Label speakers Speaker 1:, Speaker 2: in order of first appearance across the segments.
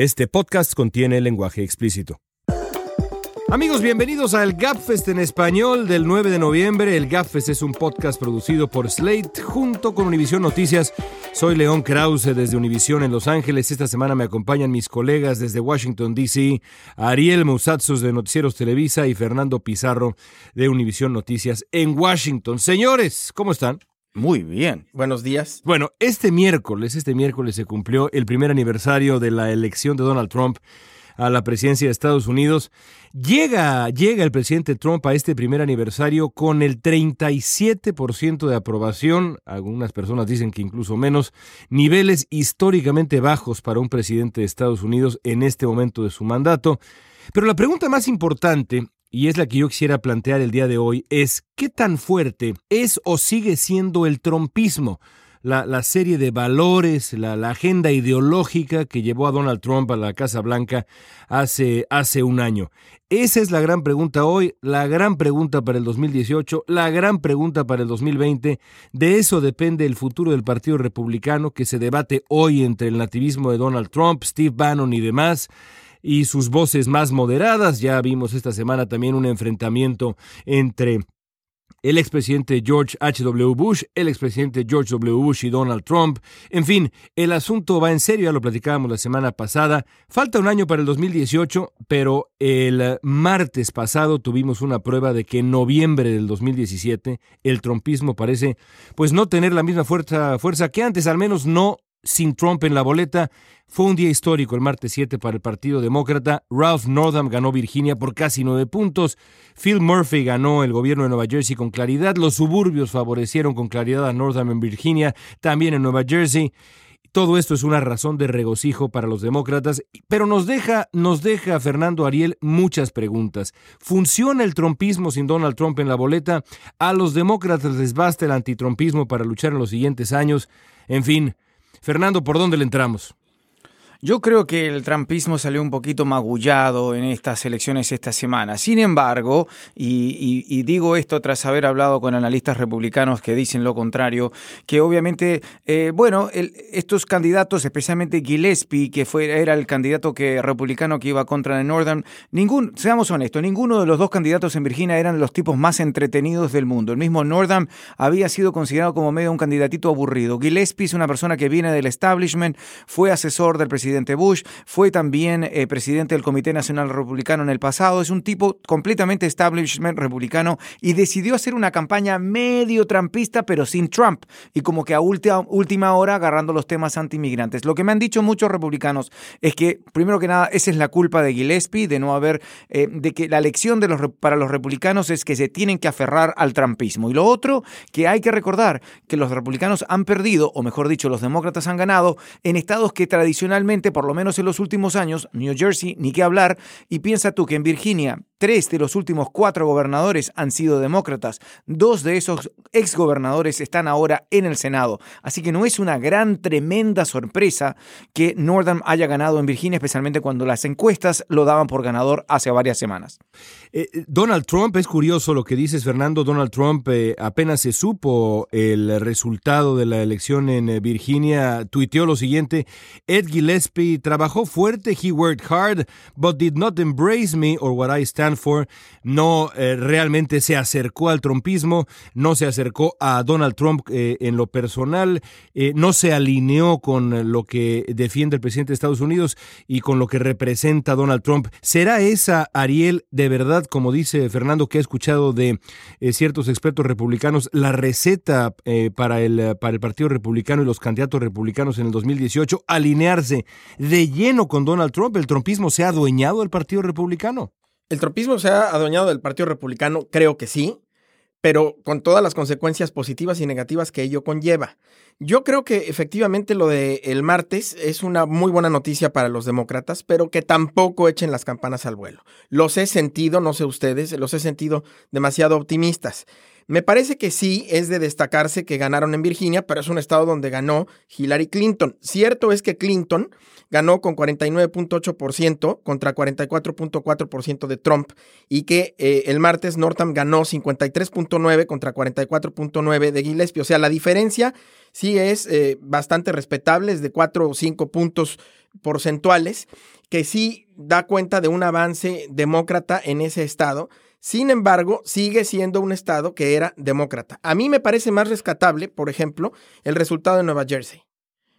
Speaker 1: Este podcast contiene lenguaje explícito. Amigos, bienvenidos al Gapfest en español del 9 de noviembre. El Gapfest es un podcast producido por Slate junto con Univision Noticias. Soy León Krause desde Univision en Los Ángeles. Esta semana me acompañan mis colegas desde Washington, D.C., Ariel Musatsos de Noticieros Televisa y Fernando Pizarro de Univision Noticias en Washington. Señores, ¿cómo están?
Speaker 2: Muy bien. Buenos días.
Speaker 1: Bueno, este miércoles, este miércoles se cumplió el primer aniversario de la elección de Donald Trump a la presidencia de Estados Unidos. Llega, llega el presidente Trump a este primer aniversario con el 37% de aprobación, algunas personas dicen que incluso menos, niveles históricamente bajos para un presidente de Estados Unidos en este momento de su mandato. Pero la pregunta más importante y es la que yo quisiera plantear el día de hoy, es qué tan fuerte es o sigue siendo el trompismo, la, serie de valores, la, agenda ideológica que llevó a Donald Trump a la Casa Blanca hace, hace un año. Esa es la gran pregunta hoy, la gran pregunta para el 2018, la gran pregunta para el 2020. De eso depende el futuro del Partido Republicano que se debate hoy entre el nativismo de Donald Trump, Steve Bannon y demás y sus voces más moderadas. Ya vimos esta semana también un enfrentamiento entre el expresidente George H.W. Bush, el expresidente George W. Bush y Donald Trump. En fin, el asunto va en serio, ya lo platicábamos la semana pasada. Falta un año para el 2018, pero el martes pasado tuvimos una prueba de que en noviembre del 2017 el trumpismo parece pues no tener la misma fuerza, fuerza que antes, al menos no sin Trump en la boleta. Fue un día histórico el martes 7 para el Partido Demócrata. Ralph Northam ganó Virginia por casi nueve puntos. Phil Murphy ganó el gobierno de Nueva Jersey con claridad. Los suburbios favorecieron con claridad a Northam en Virginia, también en Nueva Jersey. Todo esto es una razón de regocijo para los demócratas, pero nos deja, nos deja Fernando Ariel muchas preguntas. ¿Funciona el trumpismo sin Donald Trump en la boleta? ¿A los demócratas les basta el antitrumpismo para luchar en los siguientes años? En fin, Fernando, ¿por dónde le entramos?
Speaker 2: Yo creo que el trampismo salió un poquito magullado en estas elecciones esta semana. Sin embargo, y, digo esto tras haber hablado con analistas republicanos que dicen lo contrario, que obviamente, eh, bueno, estos candidatos, especialmente Gillespie, que fue, era el candidato que, republicano que iba contra Northern, ningún, seamos honestos, ninguno de los dos candidatos en Virginia eran los tipos más entretenidos del mundo. El mismo Northam había sido considerado como medio un candidatito aburrido. Gillespie es una persona que viene del establishment, fue asesor del presidente presidente Bush, fue también eh, presidente del Comité Nacional Republicano en el pasado, es un tipo completamente establishment republicano y decidió hacer una campaña medio trampista pero sin Trump y como que a última, hora agarrando los temas antimigrantes. Lo que me han dicho muchos republicanos es que, primero que nada, esa es la culpa de Gillespie, de no haber, eh, de que la elección de los, para los republicanos es que se tienen que aferrar al trumpismo. Y lo otro, que hay que recordar que los republicanos han perdido, o mejor dicho, los demócratas han ganado en estados que tradicionalmente por lo menos en los últimos años, New Jersey, ni qué hablar, y piensa tú que en Virginia Tres de los últimos cuatro gobernadores han sido demócratas. Dos de esos exgobernadores están ahora en el Senado. Así que no es una gran, tremenda sorpresa que Northam haya ganado en Virginia, especialmente cuando las encuestas lo daban por ganador hace varias semanas.
Speaker 1: Eh, eh, Donald Trump, es curioso lo que dices, Fernando. Donald Trump eh, apenas se supo el resultado de la elección en Virginia, tuiteó lo siguiente: Ed Gillespie trabajó fuerte, he worked hard, but did not embrace me or what I stand no eh, realmente se acercó al trumpismo, no se acercó a Donald Trump eh, en lo personal, eh, no se alineó con lo que defiende el presidente de Estados Unidos y con lo que representa Donald Trump. ¿Será esa, Ariel, de verdad, como dice Fernando, que ha escuchado de ciertos expertos republicanos, la receta para, el, para el Partido Republicano y los candidatos republicanos en el 2018, alinearse de lleno con Donald Trump? ¿El trumpismo se ha adueñado del Partido Republicano?
Speaker 3: ¿El tropismo se ha adueñado del Partido Republicano? Creo que sí, pero con todas las consecuencias positivas y negativas que ello conlleva. Yo creo que efectivamente lo de el martes es una muy buena noticia para los demócratas, pero que tampoco echen las campanas al vuelo. Los he sentido, no sé ustedes, los he sentido demasiado optimistas. Me parece que sí es de destacarse que ganaron en Virginia, pero es un estado donde ganó Hillary Clinton. Cierto es que Clinton ganó con 49.8% contra 44.4% de Trump y que eh, el martes Northam ganó 53.9 contra 44.9 de Gillespie. O sea, la diferencia sí es eh, bastante respetable, es de 4 o 5 puntos porcentuales, que sí da cuenta de un avance demócrata en ese estado sin embargo, sigue siendo un estado que era demócrata. A mí me parece más rescatable, por ejemplo, el resultado de Nueva Jersey,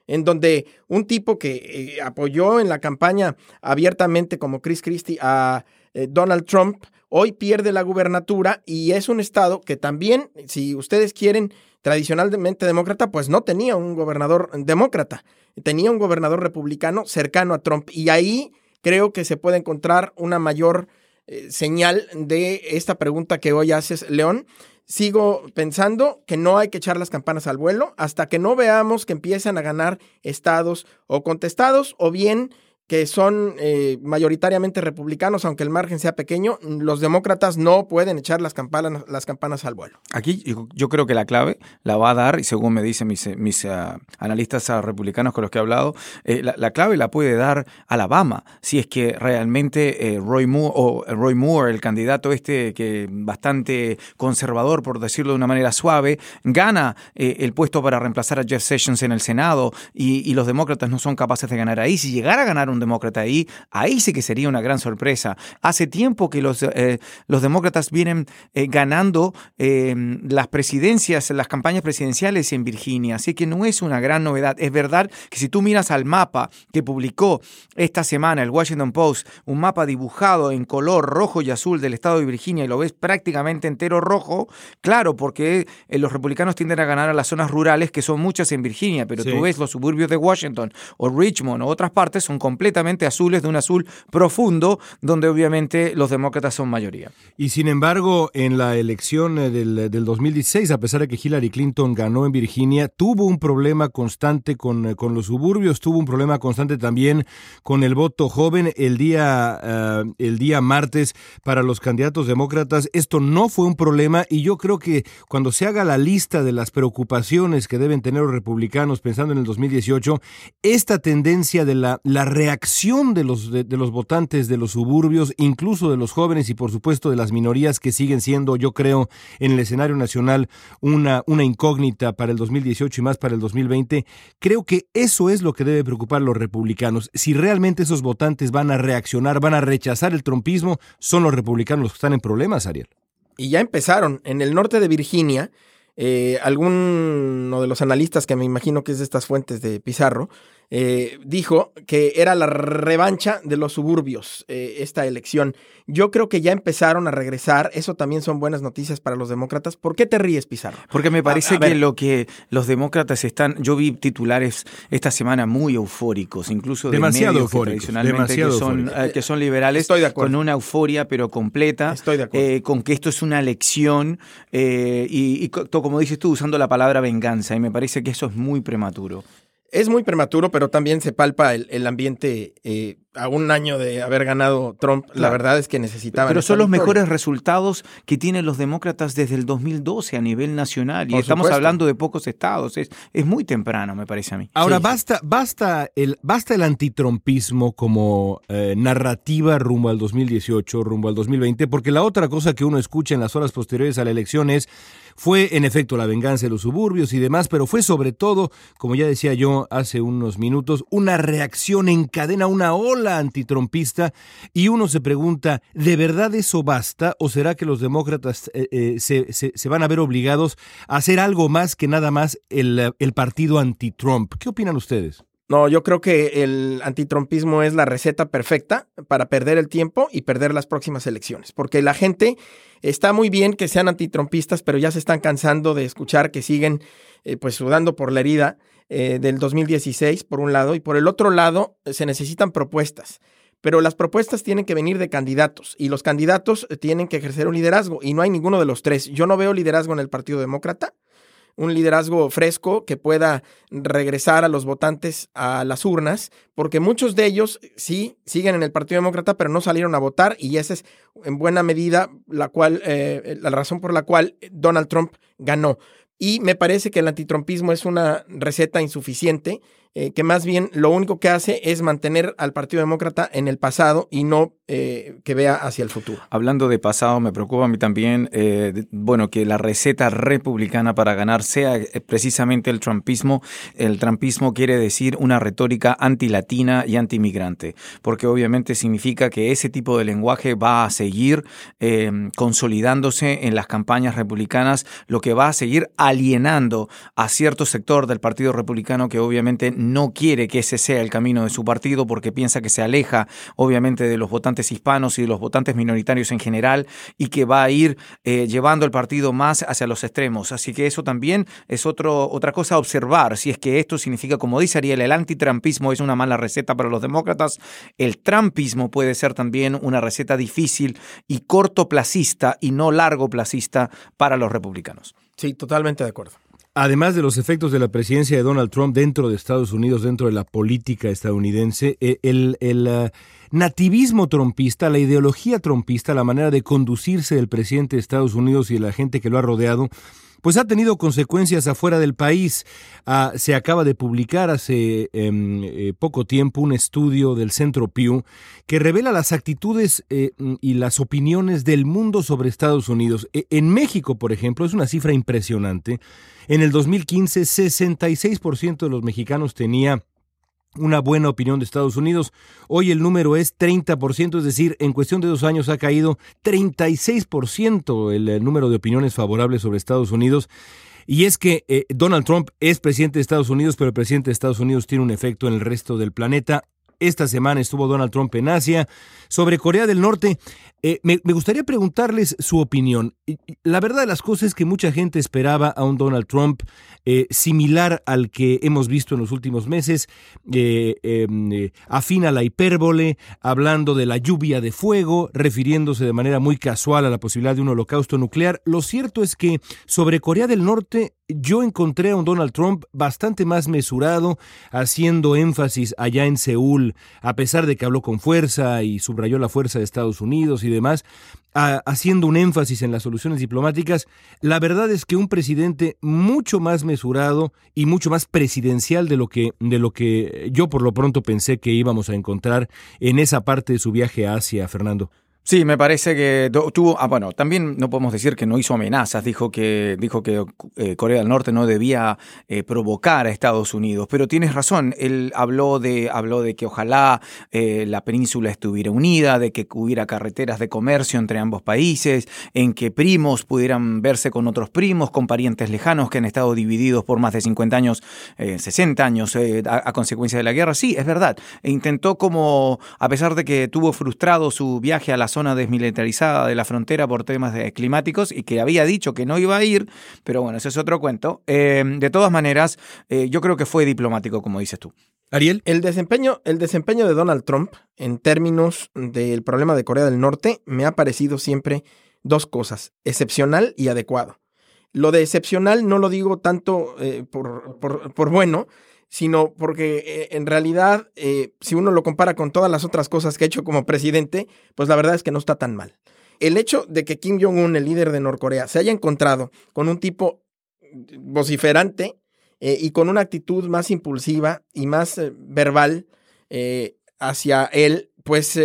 Speaker 3: en donde un tipo que eh, apoyó en la campaña abiertamente como Chris Christie a eh, Donald Trump, hoy pierde la gubernatura y es un estado que también, si ustedes quieren, tradicionalmente demócrata, pues no tenía un gobernador demócrata, tenía un gobernador republicano cercano a Trump y ahí creo que se puede encontrar una mayor eh, señal de esta pregunta que hoy haces, León. Sigo pensando que no hay que echar las campanas al vuelo hasta que no veamos que empiezan a ganar estados o contestados o bien que son eh, mayoritariamente republicanos, aunque el margen sea pequeño, los demócratas no pueden echar las campanas, las campanas al vuelo.
Speaker 2: Aquí yo creo que la clave la va a dar, y según me dicen mis, mis uh, analistas uh, republicanos con los que he hablado, eh, la, la, clave la puede dar Alabama, si es que realmente eh, Roy Moore, o Roy Moore, el candidato este que bastante conservador, por decirlo de una manera suave, gana el puesto para reemplazar a Jeff Sessions en el Senado y, y los demócratas no son capaces de ganar ahí. Si llegara a ganar un demócrata ahí, ahí sí que sería una gran sorpresa. Hace tiempo que los, eh, los demócratas vienen eh, ganando eh, las presidencias, las campañas presidenciales en Virginia, así que no es una gran novedad. Es verdad que si tú miras al mapa que publicó esta semana el Washington Post, un mapa dibujado en color rojo y azul del estado de Virginia y lo ves prácticamente entero rojo, claro, porque los republicanos tienden a ganar a las zonas rurales, que son muchas en Virginia, pero tú ves los suburbios de Washington o Richmond o otras partes son completamente completamente azules, de un azul profundo, donde obviamente los demócratas son mayoría.
Speaker 1: Y sin embargo, en la elección eh, del, del 2016, a pesar de que Hillary Clinton ganó en Virginia, tuvo un problema constante con, eh, con los suburbios, tuvo un problema constante también con el voto joven el día, uh, el día martes para los candidatos demócratas. Esto no fue un problema y yo creo que cuando se haga la lista de las preocupaciones que deben tener los republicanos pensando en el 2018, esta tendencia de la, la reacción acción de los, de, de, los votantes de los suburbios, incluso de los jóvenes y por supuesto de las minorías que siguen siendo, yo creo, en el escenario nacional una, una incógnita para el 2018 y más para el 2020, creo que eso es lo que debe preocupar a los republicanos. Si realmente esos votantes van a reaccionar, van a rechazar el trompismo, son los republicanos los que están en problemas, Ariel.
Speaker 3: Y ya empezaron. En el norte de Virginia, eh, alguno de los analistas, que me imagino que es de estas fuentes de Pizarro, eh, dijo que era la revancha de los suburbios eh, esta elección. Yo creo que ya empezaron a regresar. Eso también son buenas noticias para los demócratas. ¿Por qué te ríes, Pizarro?
Speaker 2: Porque me parece a, a que lo que los demócratas están. Yo vi titulares esta semana muy eufóricos, incluso de
Speaker 1: demasiado
Speaker 2: medios
Speaker 1: eufóricos,
Speaker 2: que tradicionalmente
Speaker 1: demasiado
Speaker 2: que, son,
Speaker 1: eufóricos.
Speaker 2: eh, que son liberales,
Speaker 3: Estoy de acuerdo.
Speaker 2: con una euforia pero completa.
Speaker 3: Estoy de acuerdo.
Speaker 2: eh, con que esto es una elección y, y como dices tú, usando la palabra venganza. Y me parece que eso es muy prematuro.
Speaker 3: Es muy prematuro, pero también se palpa el, el ambiente eh, a un año de haber ganado Trump. Claro. La verdad es que necesitaban.
Speaker 2: Pero son los victoria. mejores resultados que tienen los demócratas desde el 2012 a nivel nacional. Y
Speaker 3: Por
Speaker 2: estamos
Speaker 3: supuesto.
Speaker 2: hablando de pocos estados. Es, es muy temprano, me parece a mí.
Speaker 1: Ahora, sí. basta, basta, el, basta el antitrumpismo como eh, narrativa rumbo al 2018, rumbo al 2020, porque la otra cosa que uno escucha en las horas posteriores a la elección es fue en efecto la venganza de los suburbios y demás, pero fue sobre todo, como ya decía yo hace unos minutos, una reacción en cadena, una ola antitrumpista y uno se pregunta, ¿de verdad eso basta o será que los demócratas eh, eh, se, se, se, van a ver obligados a hacer algo más que nada más el, el partido anti-Trump? ¿Qué opinan ustedes?
Speaker 3: No, yo creo que el antitrumpismo es la receta perfecta para perder el tiempo y perder las próximas elecciones, porque la gente está muy bien que sean antitrumpistas, pero ya se están cansando de escuchar que siguen eh, pues sudando por la herida eh, del 2016 por un lado y por el otro lado se necesitan propuestas. Pero las propuestas tienen que venir de candidatos y los candidatos tienen que ejercer un liderazgo y no hay ninguno de los tres. Yo no veo liderazgo en el Partido Demócrata un liderazgo fresco que pueda regresar a los votantes a las urnas, porque muchos de ellos sí siguen en el Partido Demócrata, pero no salieron a votar y esa es en buena medida la cual eh, la razón por la cual Donald Trump ganó. Y me parece que el antitrumpismo es una receta insuficiente eh, que más bien lo único que hace es mantener al Partido Demócrata en el pasado y no eh, que vea hacia el futuro.
Speaker 2: Hablando de pasado, me preocupa a mí también, eh, bueno, que la receta republicana para ganar sea precisamente el trumpismo. El trumpismo quiere decir una retórica antilatina y antimigrante, porque obviamente significa que ese tipo de lenguaje va a seguir consolidándose en las campañas republicanas, lo que va a seguir alienando a cierto sector del Partido Republicano que obviamente no quiere que ese sea el camino de su partido porque piensa que se aleja obviamente de los votantes hispanos y de los votantes minoritarios en general y que va a ir eh, llevando el partido más hacia los extremos. Así que eso también es otro, otra cosa a observar, si es que esto significa, como dice Ariel, el antitrampismo es una mala receta para los demócratas, el trampismo puede ser también una receta difícil y cortoplacista y no largoplacista para los republicanos.
Speaker 3: Sí, totalmente de acuerdo.
Speaker 1: Además de los efectos de la presidencia de Donald Trump dentro de Estados Unidos, dentro de la política estadounidense, eh, el, eh, nativismo trompista, la ideología trompista, la manera de conducirse del presidente de Estados Unidos y de la gente que lo ha rodeado, pues ha tenido consecuencias afuera del país. Ah, se acaba de publicar hace em, eh, poco tiempo un estudio del Centro Pew que revela las actitudes eh, y las opiniones del mundo sobre Estados Unidos. E, en México, por ejemplo, es una cifra impresionante. En el 2015, 66% de los mexicanos tenía una buena opinión de Estados Unidos. Hoy el número es 30%, es decir, en cuestión de dos años ha caído 36% el, el número de opiniones favorables sobre Estados Unidos. Y es que eh, Donald Trump es presidente de Estados Unidos, pero el presidente de Estados Unidos tiene un efecto en el resto del planeta. Esta semana estuvo Donald Trump en Asia. Sobre Corea del Norte, eh, me, gustaría preguntarles su opinión. La verdad de las cosas es que mucha gente esperaba a un Donald Trump eh, similar al que hemos visto en los últimos meses, eh, em, afina la hipérbole, hablando de la lluvia de fuego, refiriéndose de manera muy casual a la posibilidad de un holocausto nuclear. Lo cierto es que sobre Corea del Norte yo encontré a un Donald Trump bastante más mesurado, haciendo énfasis allá en Seúl, a pesar de que habló con fuerza y subrayó la fuerza de Estados Unidos demás, haciendo un énfasis en las soluciones diplomáticas, la verdad es que un presidente mucho más mesurado y mucho más presidencial de lo que, de lo que yo por lo pronto pensé que íbamos a encontrar en esa parte de su viaje a Asia, Fernando.
Speaker 2: Sí, me parece que tuvo, ah, bueno, también no podemos decir que no hizo amenazas, dijo que, dijo que eh, Corea del Norte no debía eh, provocar a Estados Unidos, pero tienes razón, él habló de, habló de que ojalá eh, la península estuviera unida, de que hubiera carreteras de comercio entre ambos países, en que primos pudieran verse con otros primos, con parientes lejanos que han estado divididos por más de 50 años, 60 años a, consecuencia de la guerra. Sí, es verdad, e intentó como, a pesar de que tuvo frustrado su viaje a la zona zona desmilitarizada de la frontera por temas climáticos y que había dicho que no iba a ir, pero bueno, ese es otro cuento. Eh, de todas maneras, eh, yo creo que fue diplomático, como dices tú.
Speaker 3: Ariel. El desempeño, el desempeño de Donald Trump en términos del problema de Corea del Norte me ha parecido siempre dos cosas, excepcional y adecuado. Lo de excepcional no lo digo tanto eh, por, por, por, bueno, sino porque eh, en realidad, eh, si uno lo compara con todas las otras cosas que ha hecho como presidente, pues la verdad es que no está tan mal. El hecho de que Kim Jong-un, el líder de Norcorea, se haya encontrado con un tipo vociferante eh, y con una actitud más impulsiva y más verbal hacia él, pues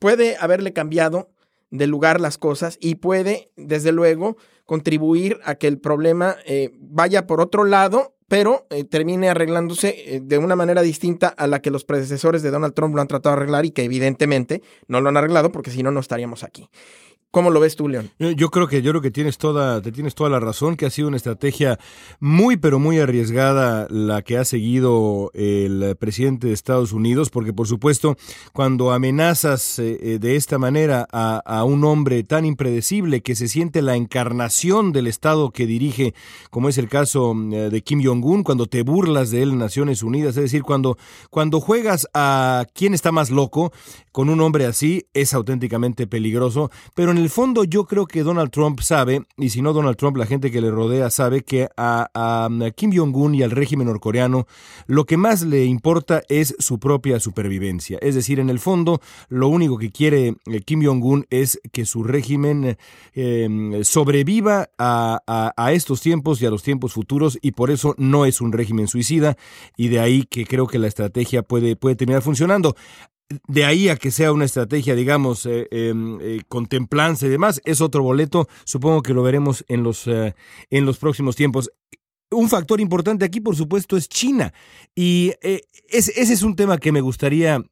Speaker 3: puede haberle cambiado de lugar las cosas y puede, desde luego, contribuir a que el problema vaya por otro lado pero eh, termine arreglándose eh, de una manera distinta a la que los predecesores de Donald Trump lo han tratado de arreglar y que evidentemente no lo han arreglado porque si no, no estaríamos aquí. ¿Cómo lo ves tú, León?
Speaker 1: Yo creo que yo creo que tienes toda, te tienes toda la razón, que ha sido una estrategia muy pero muy arriesgada la que ha seguido el presidente de Estados Unidos, porque por supuesto, cuando amenazas eh, eh, de esta manera a, a, un hombre tan impredecible que se siente la encarnación del Estado que dirige, como es el caso mm, eh, de Kim Jong-un, cuando te burlas de él en Naciones Unidas, es decir, cuando, cuando juegas a quién está más loco con un hombre así, es auténticamente peligroso, pero en el fondo yo creo que Donald Trump sabe, y si no Donald Trump, la gente que le rodea sabe que a, a Kim Jong-un y al régimen norcoreano lo que más le importa es su propia supervivencia. Es decir, en el fondo lo único que quiere eh, Kim Jong-un es que su régimen eh, sobreviva a, a estos tiempos y a los tiempos futuros y por eso no es un régimen suicida y de ahí que creo que la estrategia puede, puede terminar funcionando de ahí a que sea una estrategia, digamos, eh, em, eh, y demás, es otro boleto. Supongo que lo veremos en los, eh, en los próximos tiempos. Un factor importante aquí, por supuesto, es China. Y eh, ese es un tema que me gustaría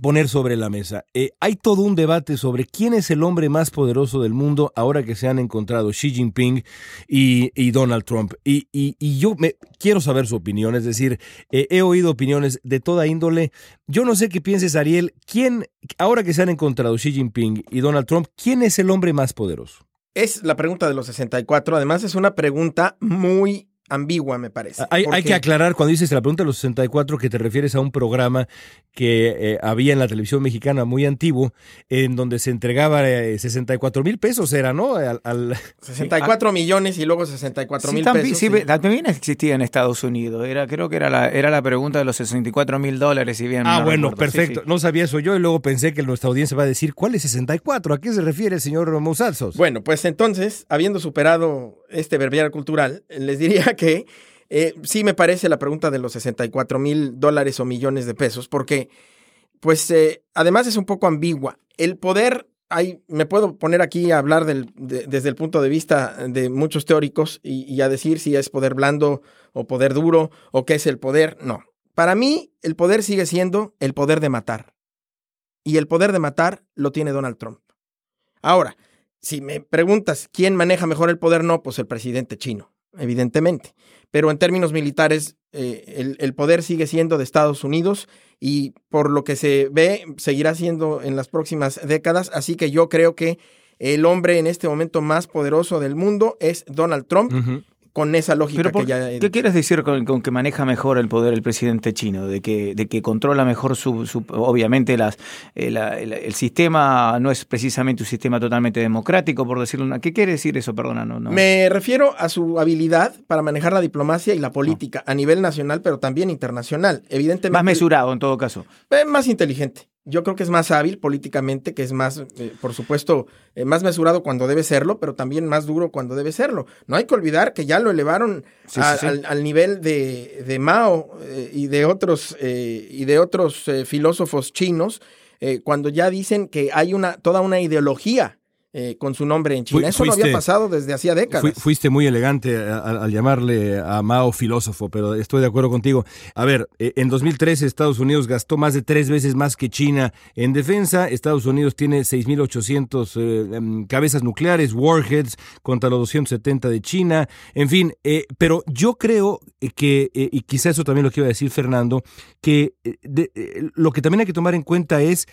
Speaker 1: poner sobre la mesa. Eh, hay todo un debate sobre quién es el hombre más poderoso del mundo ahora que se han encontrado Xi Jinping y, Donald Trump. Y, yo me, quiero saber su opinión, es decir, eh, he oído opiniones de toda índole. Yo no sé qué pienses, Ariel, quién, ahora que se han encontrado Xi Jinping y Donald Trump, ¿quién es el hombre más poderoso?
Speaker 3: Es la pregunta de los 64. Además, es una pregunta muy ambigua, me parece.
Speaker 1: Hay, que aclarar cuando dices la pregunta de los 64 que te refieres a un programa que eh, había en la televisión mexicana muy antiguo, en donde se entregaba 64 eh, mil pesos, era, ¿no?
Speaker 3: Al, 64 millones y luego 64 mil pesos.
Speaker 2: Sí, también existía en Estados Unidos. Era, creo que era la, era la pregunta de los 64 mil dólares. Si bien
Speaker 1: ah, bueno, perfecto. No sabía eso yo y luego pensé que nuestra audiencia va a decir, ¿cuál es 64? ¿A qué se refiere el señor Mousalzos?
Speaker 3: Bueno, pues entonces, habiendo superado este verbiar cultural, les diría que eh, sí me parece la pregunta de los 64 mil dólares o millones de pesos, porque, pues, eh, además es un poco ambigua. El poder, me puedo poner aquí a hablar desde el punto de vista de muchos teóricos y, y a decir si es poder blando o poder duro o qué es el poder. No. Para mí, el poder sigue siendo el poder de matar. Y el poder de matar lo tiene Donald Trump. Ahora, si me preguntas quién maneja mejor el poder, no, pues el presidente chino evidentemente. Pero en términos militares, eh, el, poder sigue siendo de Estados Unidos y por lo que se ve, seguirá siendo en las próximas décadas. Así que yo creo que el hombre en este momento más poderoso del mundo es Donald Trump con esa lógica que ya...
Speaker 2: ¿Qué quieres decir con, que maneja mejor el poder el presidente chino? De que, de que controla mejor su... obviamente las, eh, el, sistema no es precisamente un sistema totalmente democrático, por decirlo... ¿Qué quiere decir eso? Perdona, no,
Speaker 3: Me refiero a su habilidad para manejar la diplomacia y la política a nivel nacional, pero también internacional. Evidentemente...
Speaker 2: Más mesurado en todo caso.
Speaker 3: Eh, más inteligente. Yo creo que es más hábil políticamente, que es más, eh, por supuesto, eh, más mesurado cuando debe serlo, pero también más duro cuando debe serlo. No hay que olvidar que ya lo elevaron Al, nivel de, de Mao eh, y de otros, y de otros filósofos chinos, cuando ya dicen que hay una, toda una ideología eh, con su nombre en China. Eso no había pasado desde hacía décadas.
Speaker 1: fuiste muy elegante al, llamarle a Mao filósofo, pero estoy de acuerdo contigo. A ver, eh, en 2013 Estados Unidos gastó más de tres veces más que China en defensa. Estados Unidos tiene 6.800 eh, em, cabezas nucleares, warheads, contra los 270 de China. En fin, pero yo creo que, y quizá eso también lo que iba a decir Fernando, que lo que también hay que tomar en cuenta es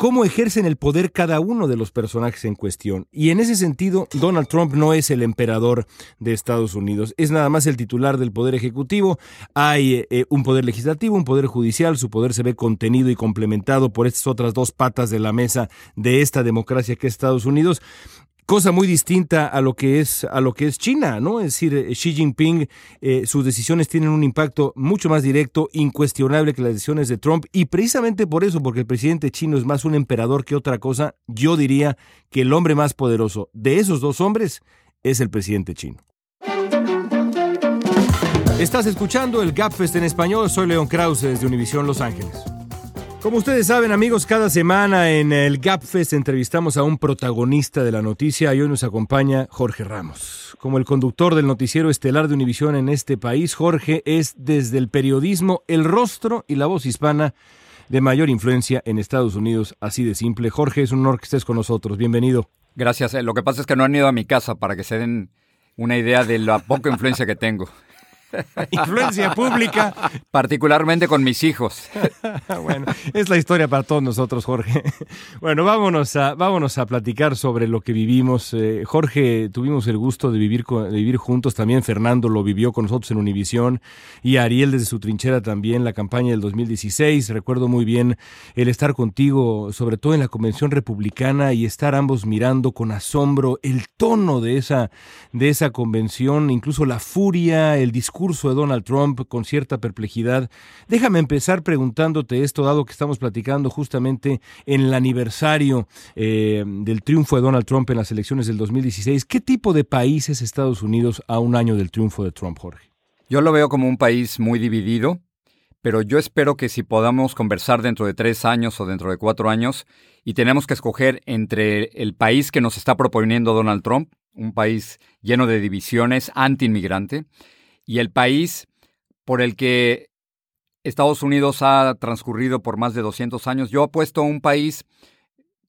Speaker 1: cómo ejercen el poder cada uno de los personajes en cuestión. Y en ese sentido, Donald Trump no es el emperador de Estados Unidos, es nada más el titular del poder ejecutivo. Hay eh, un poder legislativo, un poder judicial, su poder se ve contenido y complementado por estas otras dos patas de la mesa de esta democracia que es Estados Unidos cosa muy distinta a lo que es a lo que es China, ¿no? Es decir, eh, Xi Jinping, eh, sus decisiones tienen un impacto mucho más directo, incuestionable que las decisiones de Trump, y precisamente por eso, porque el presidente chino es más un emperador que otra cosa, yo diría que el hombre más poderoso de esos dos hombres es el presidente chino. Estás escuchando el Gapfest en español, soy León Krause desde Univisión Los Ángeles. Como ustedes saben, amigos, cada semana en el GapFest entrevistamos a un protagonista de la noticia y hoy nos acompaña Jorge Ramos. Como el conductor del noticiero estelar de Univisión en este país, Jorge es desde el periodismo el rostro y la voz hispana de mayor influencia en Estados Unidos, así de simple. Jorge, es un honor que estés con nosotros. Bienvenido.
Speaker 4: Gracias. Eh, lo que pasa es que no han ido a mi casa para que se den una idea de la poca influencia que tengo.
Speaker 1: influencia pública.
Speaker 4: Particularmente con mis hijos.
Speaker 1: bueno, es la historia para todos nosotros, Jorge. Bueno, vámonos a, vámonos a platicar sobre lo que vivimos. Eh, Jorge, tuvimos el gusto de vivir, de vivir juntos. También Fernando lo vivió con nosotros en Univisión y Ariel desde su trinchera también, la campaña del 2016. Recuerdo muy bien el estar contigo, sobre todo en la convención republicana y estar ambos mirando con asombro el tono de esa, de esa convención, incluso la furia, el discurso de Donald Trump con cierta perplejidad. Déjame empezar preguntándote esto, dado que estamos platicando justamente en el aniversario eh, del triunfo de Donald Trump en las elecciones del 2016. ¿Qué tipo de país es Estados Unidos a un año del triunfo de Trump, Jorge?
Speaker 4: Yo lo veo como un país muy dividido, pero yo espero que si podamos conversar dentro de tres años o dentro de cuatro años y tenemos que escoger entre el país que nos está proponiendo Donald Trump, un país lleno de divisiones, anti-inmigrante, y el país por el que Estados Unidos ha transcurrido por más de 200 años, yo apuesto a un país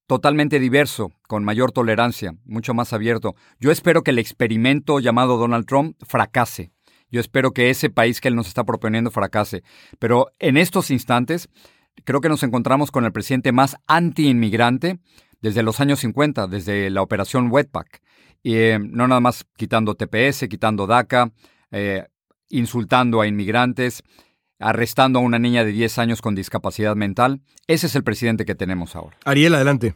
Speaker 4: totalmente diverso, con mayor tolerancia, mucho más abierto. Yo espero que el experimento llamado Donald Trump fracase. Yo espero que ese país que él nos está proponiendo fracase. Pero en estos instantes, creo que nos encontramos con el presidente más anti-inmigrante desde los años 50, desde la operación Wetback. Eh, no nada más quitando TPS, quitando DACA, eh, insultando a inmigrantes, arrestando a una niña de 10 años con discapacidad mental. Ese es el presidente que tenemos ahora.
Speaker 1: Ariel, adelante.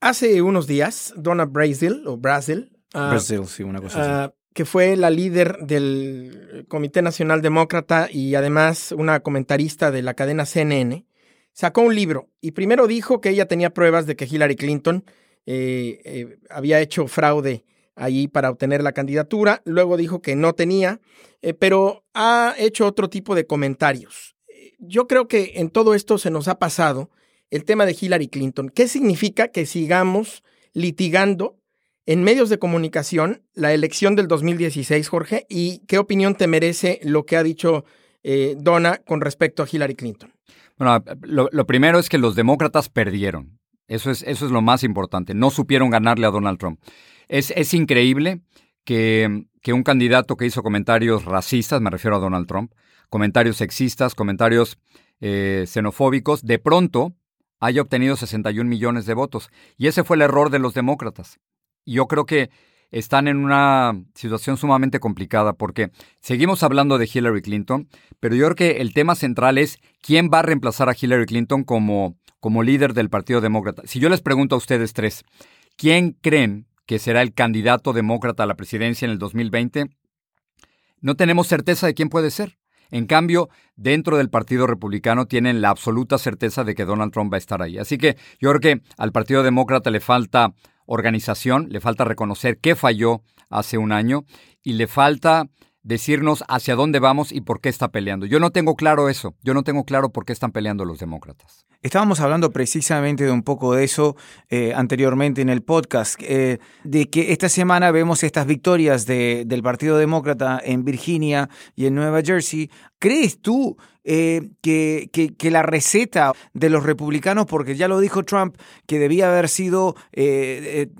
Speaker 3: Hace unos días, Donna Brazil, o Brasil,
Speaker 2: uh, Brasil, sí, una cosa así
Speaker 3: que fue la líder del Comité Nacional Demócrata y además una comentarista de la cadena CNN, sacó un libro y primero dijo que ella tenía pruebas de que Hillary Clinton eh, eh, había hecho fraude allí para obtener la candidatura, luego dijo que no tenía, eh, pero ha hecho otro tipo de comentarios. Yo creo que en todo esto se nos ha pasado el tema de Hillary Clinton. ¿Qué significa que sigamos litigando en medios de comunicación la elección del 2016, Jorge, y qué opinión te merece lo que ha dicho eh, Donna con respecto a Hillary Clinton.
Speaker 4: Bueno, lo, primero es que los demócratas perdieron. Eso es, eso es lo más importante. No supieron ganarle a Donald Trump. Es, es increíble que, que un candidato que hizo comentarios racistas, me refiero a Donald Trump, comentarios sexistas, comentarios eh, xenofóbicos, de pronto haya obtenido 61 millones de votos. Y ese fue el error de los demócratas yo creo que están en una situación sumamente complicada porque seguimos hablando de Hillary Clinton, pero yo creo que el tema central es quién va a reemplazar a Hillary Clinton como, como líder del Partido Demócrata. Si yo les pregunto a ustedes tres, ¿quién creen que será el candidato demócrata a la presidencia en el 2020? No tenemos certeza de quién puede ser. En cambio, dentro del Partido Republicano tienen la absoluta certeza de que Donald Trump va a estar ahí. Así que yo creo que al Partido Demócrata le falta organización, le falta reconocer qué falló hace un año y le falta decirnos hacia dónde vamos y por qué está peleando. Yo no tengo claro eso, yo no tengo claro por qué están peleando los demócratas.
Speaker 2: Estábamos hablando precisamente de un poco de eso eh, anteriormente en el podcast, eh, de que esta semana vemos estas victorias del Partido Demócrata en Virginia y en Nueva Jersey. ¿Crees tú eh, que, que, la receta de los republicanos, porque ya lo dijo Trump, que debía haber sido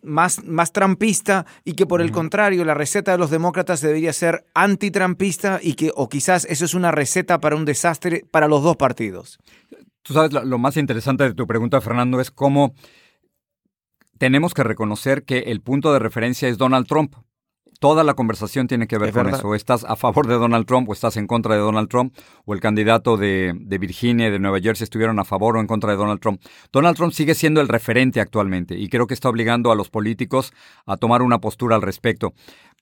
Speaker 2: más, más trumpista y que por el contrario la receta de los demócratas debería ser antitrumpista y que, o quizás eso es una receta para un desastre para los dos partidos?
Speaker 4: Tú sabes, lo, más interesante de tu pregunta, Fernando, es cómo tenemos que reconocer que el punto de referencia es Donald Trump. Toda la conversación tiene que ver con eso. O estás a favor de Donald Trump o estás en contra de Donald Trump, o el candidato de, de, Virginia y de Nueva Jersey estuvieron a favor o en contra de Donald Trump. Donald Trump sigue siendo el referente actualmente y creo que está obligando a los políticos a tomar una postura al respecto.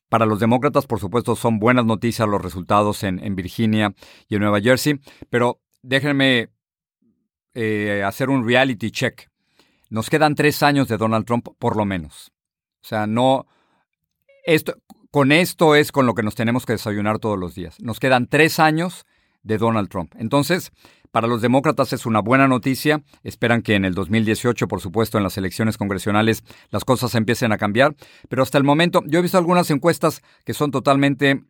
Speaker 4: Para los demócratas, por supuesto, son buenas noticias los resultados en, en Virginia y en Nueva Jersey, pero déjenme eh, hacer un reality check. Nos quedan tres años de Donald Trump, por lo menos. O sea, no. Esto, con esto es con lo que nos tenemos que desayunar todos los días. Nos quedan tres años de Donald Trump. Entonces, para los demócratas es una buena noticia. Esperan que en el 2018, por supuesto, en las elecciones congresionales, las cosas empiecen a cambiar. Pero hasta el momento, yo he visto algunas encuestas que son totalmente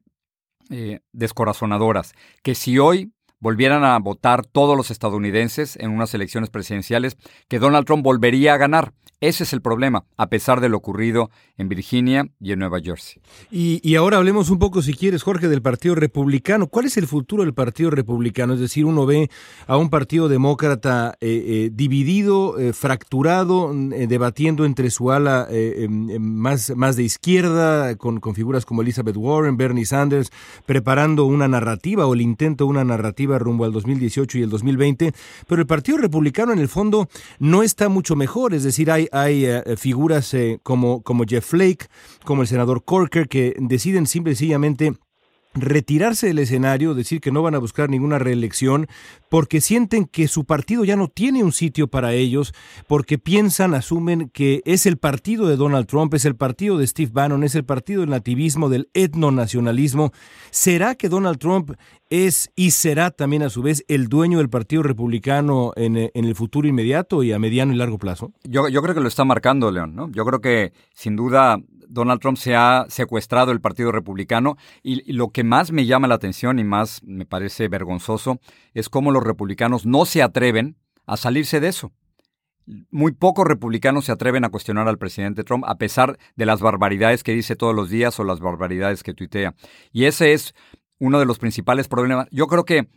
Speaker 4: eh, descorazonadoras. Que si hoy volvieran a votar todos los estadounidenses en unas elecciones presidenciales que Donald Trump volvería a ganar. Ese es el problema, a pesar de lo ocurrido en Virginia y en Nueva Jersey.
Speaker 1: Y, ahora hablemos un poco, si quieres, Jorge, del Partido Republicano. ¿Cuál es el futuro del Partido Republicano? Es decir, uno ve a un Partido Demócrata eh, eh, dividido, eh, fracturado, debatiendo entre su ala em, em, más, más de izquierda, con, con figuras como Elizabeth Warren, Bernie Sanders, preparando una narrativa o el intento de una narrativa rumbo al 2018 y el 2020. Pero el Partido Republicano, en el fondo, no está mucho mejor. Es decir, hay hay eh, figuras eh, como, como Jeff Flake, como el senador Corker, que deciden simple y sencillamente retirarse del escenario, decir que no van a buscar ninguna reelección, porque sienten que su partido ya no tiene un sitio para ellos, porque piensan, asumen que es el partido de Donald Trump, es el partido de Steve Bannon, es el partido del nativismo, del etnonacionalismo. ¿Será que Donald Trump es y será también a su vez el dueño del Partido Republicano en, el futuro inmediato y a mediano y largo plazo?
Speaker 4: Yo, yo creo que lo está marcando, León, ¿no? Yo creo que sin duda Donald Trump se ha secuestrado el Partido Republicano y, lo que más me llama la atención y más me parece vergonzoso es cómo los republicanos no se atreven a salirse de eso. Muy pocos republicanos se atreven a cuestionar al presidente Trump a pesar de las barbaridades que dice todos los días o las barbaridades que tuitea. Y ese es uno de los principales problemas. Yo creo que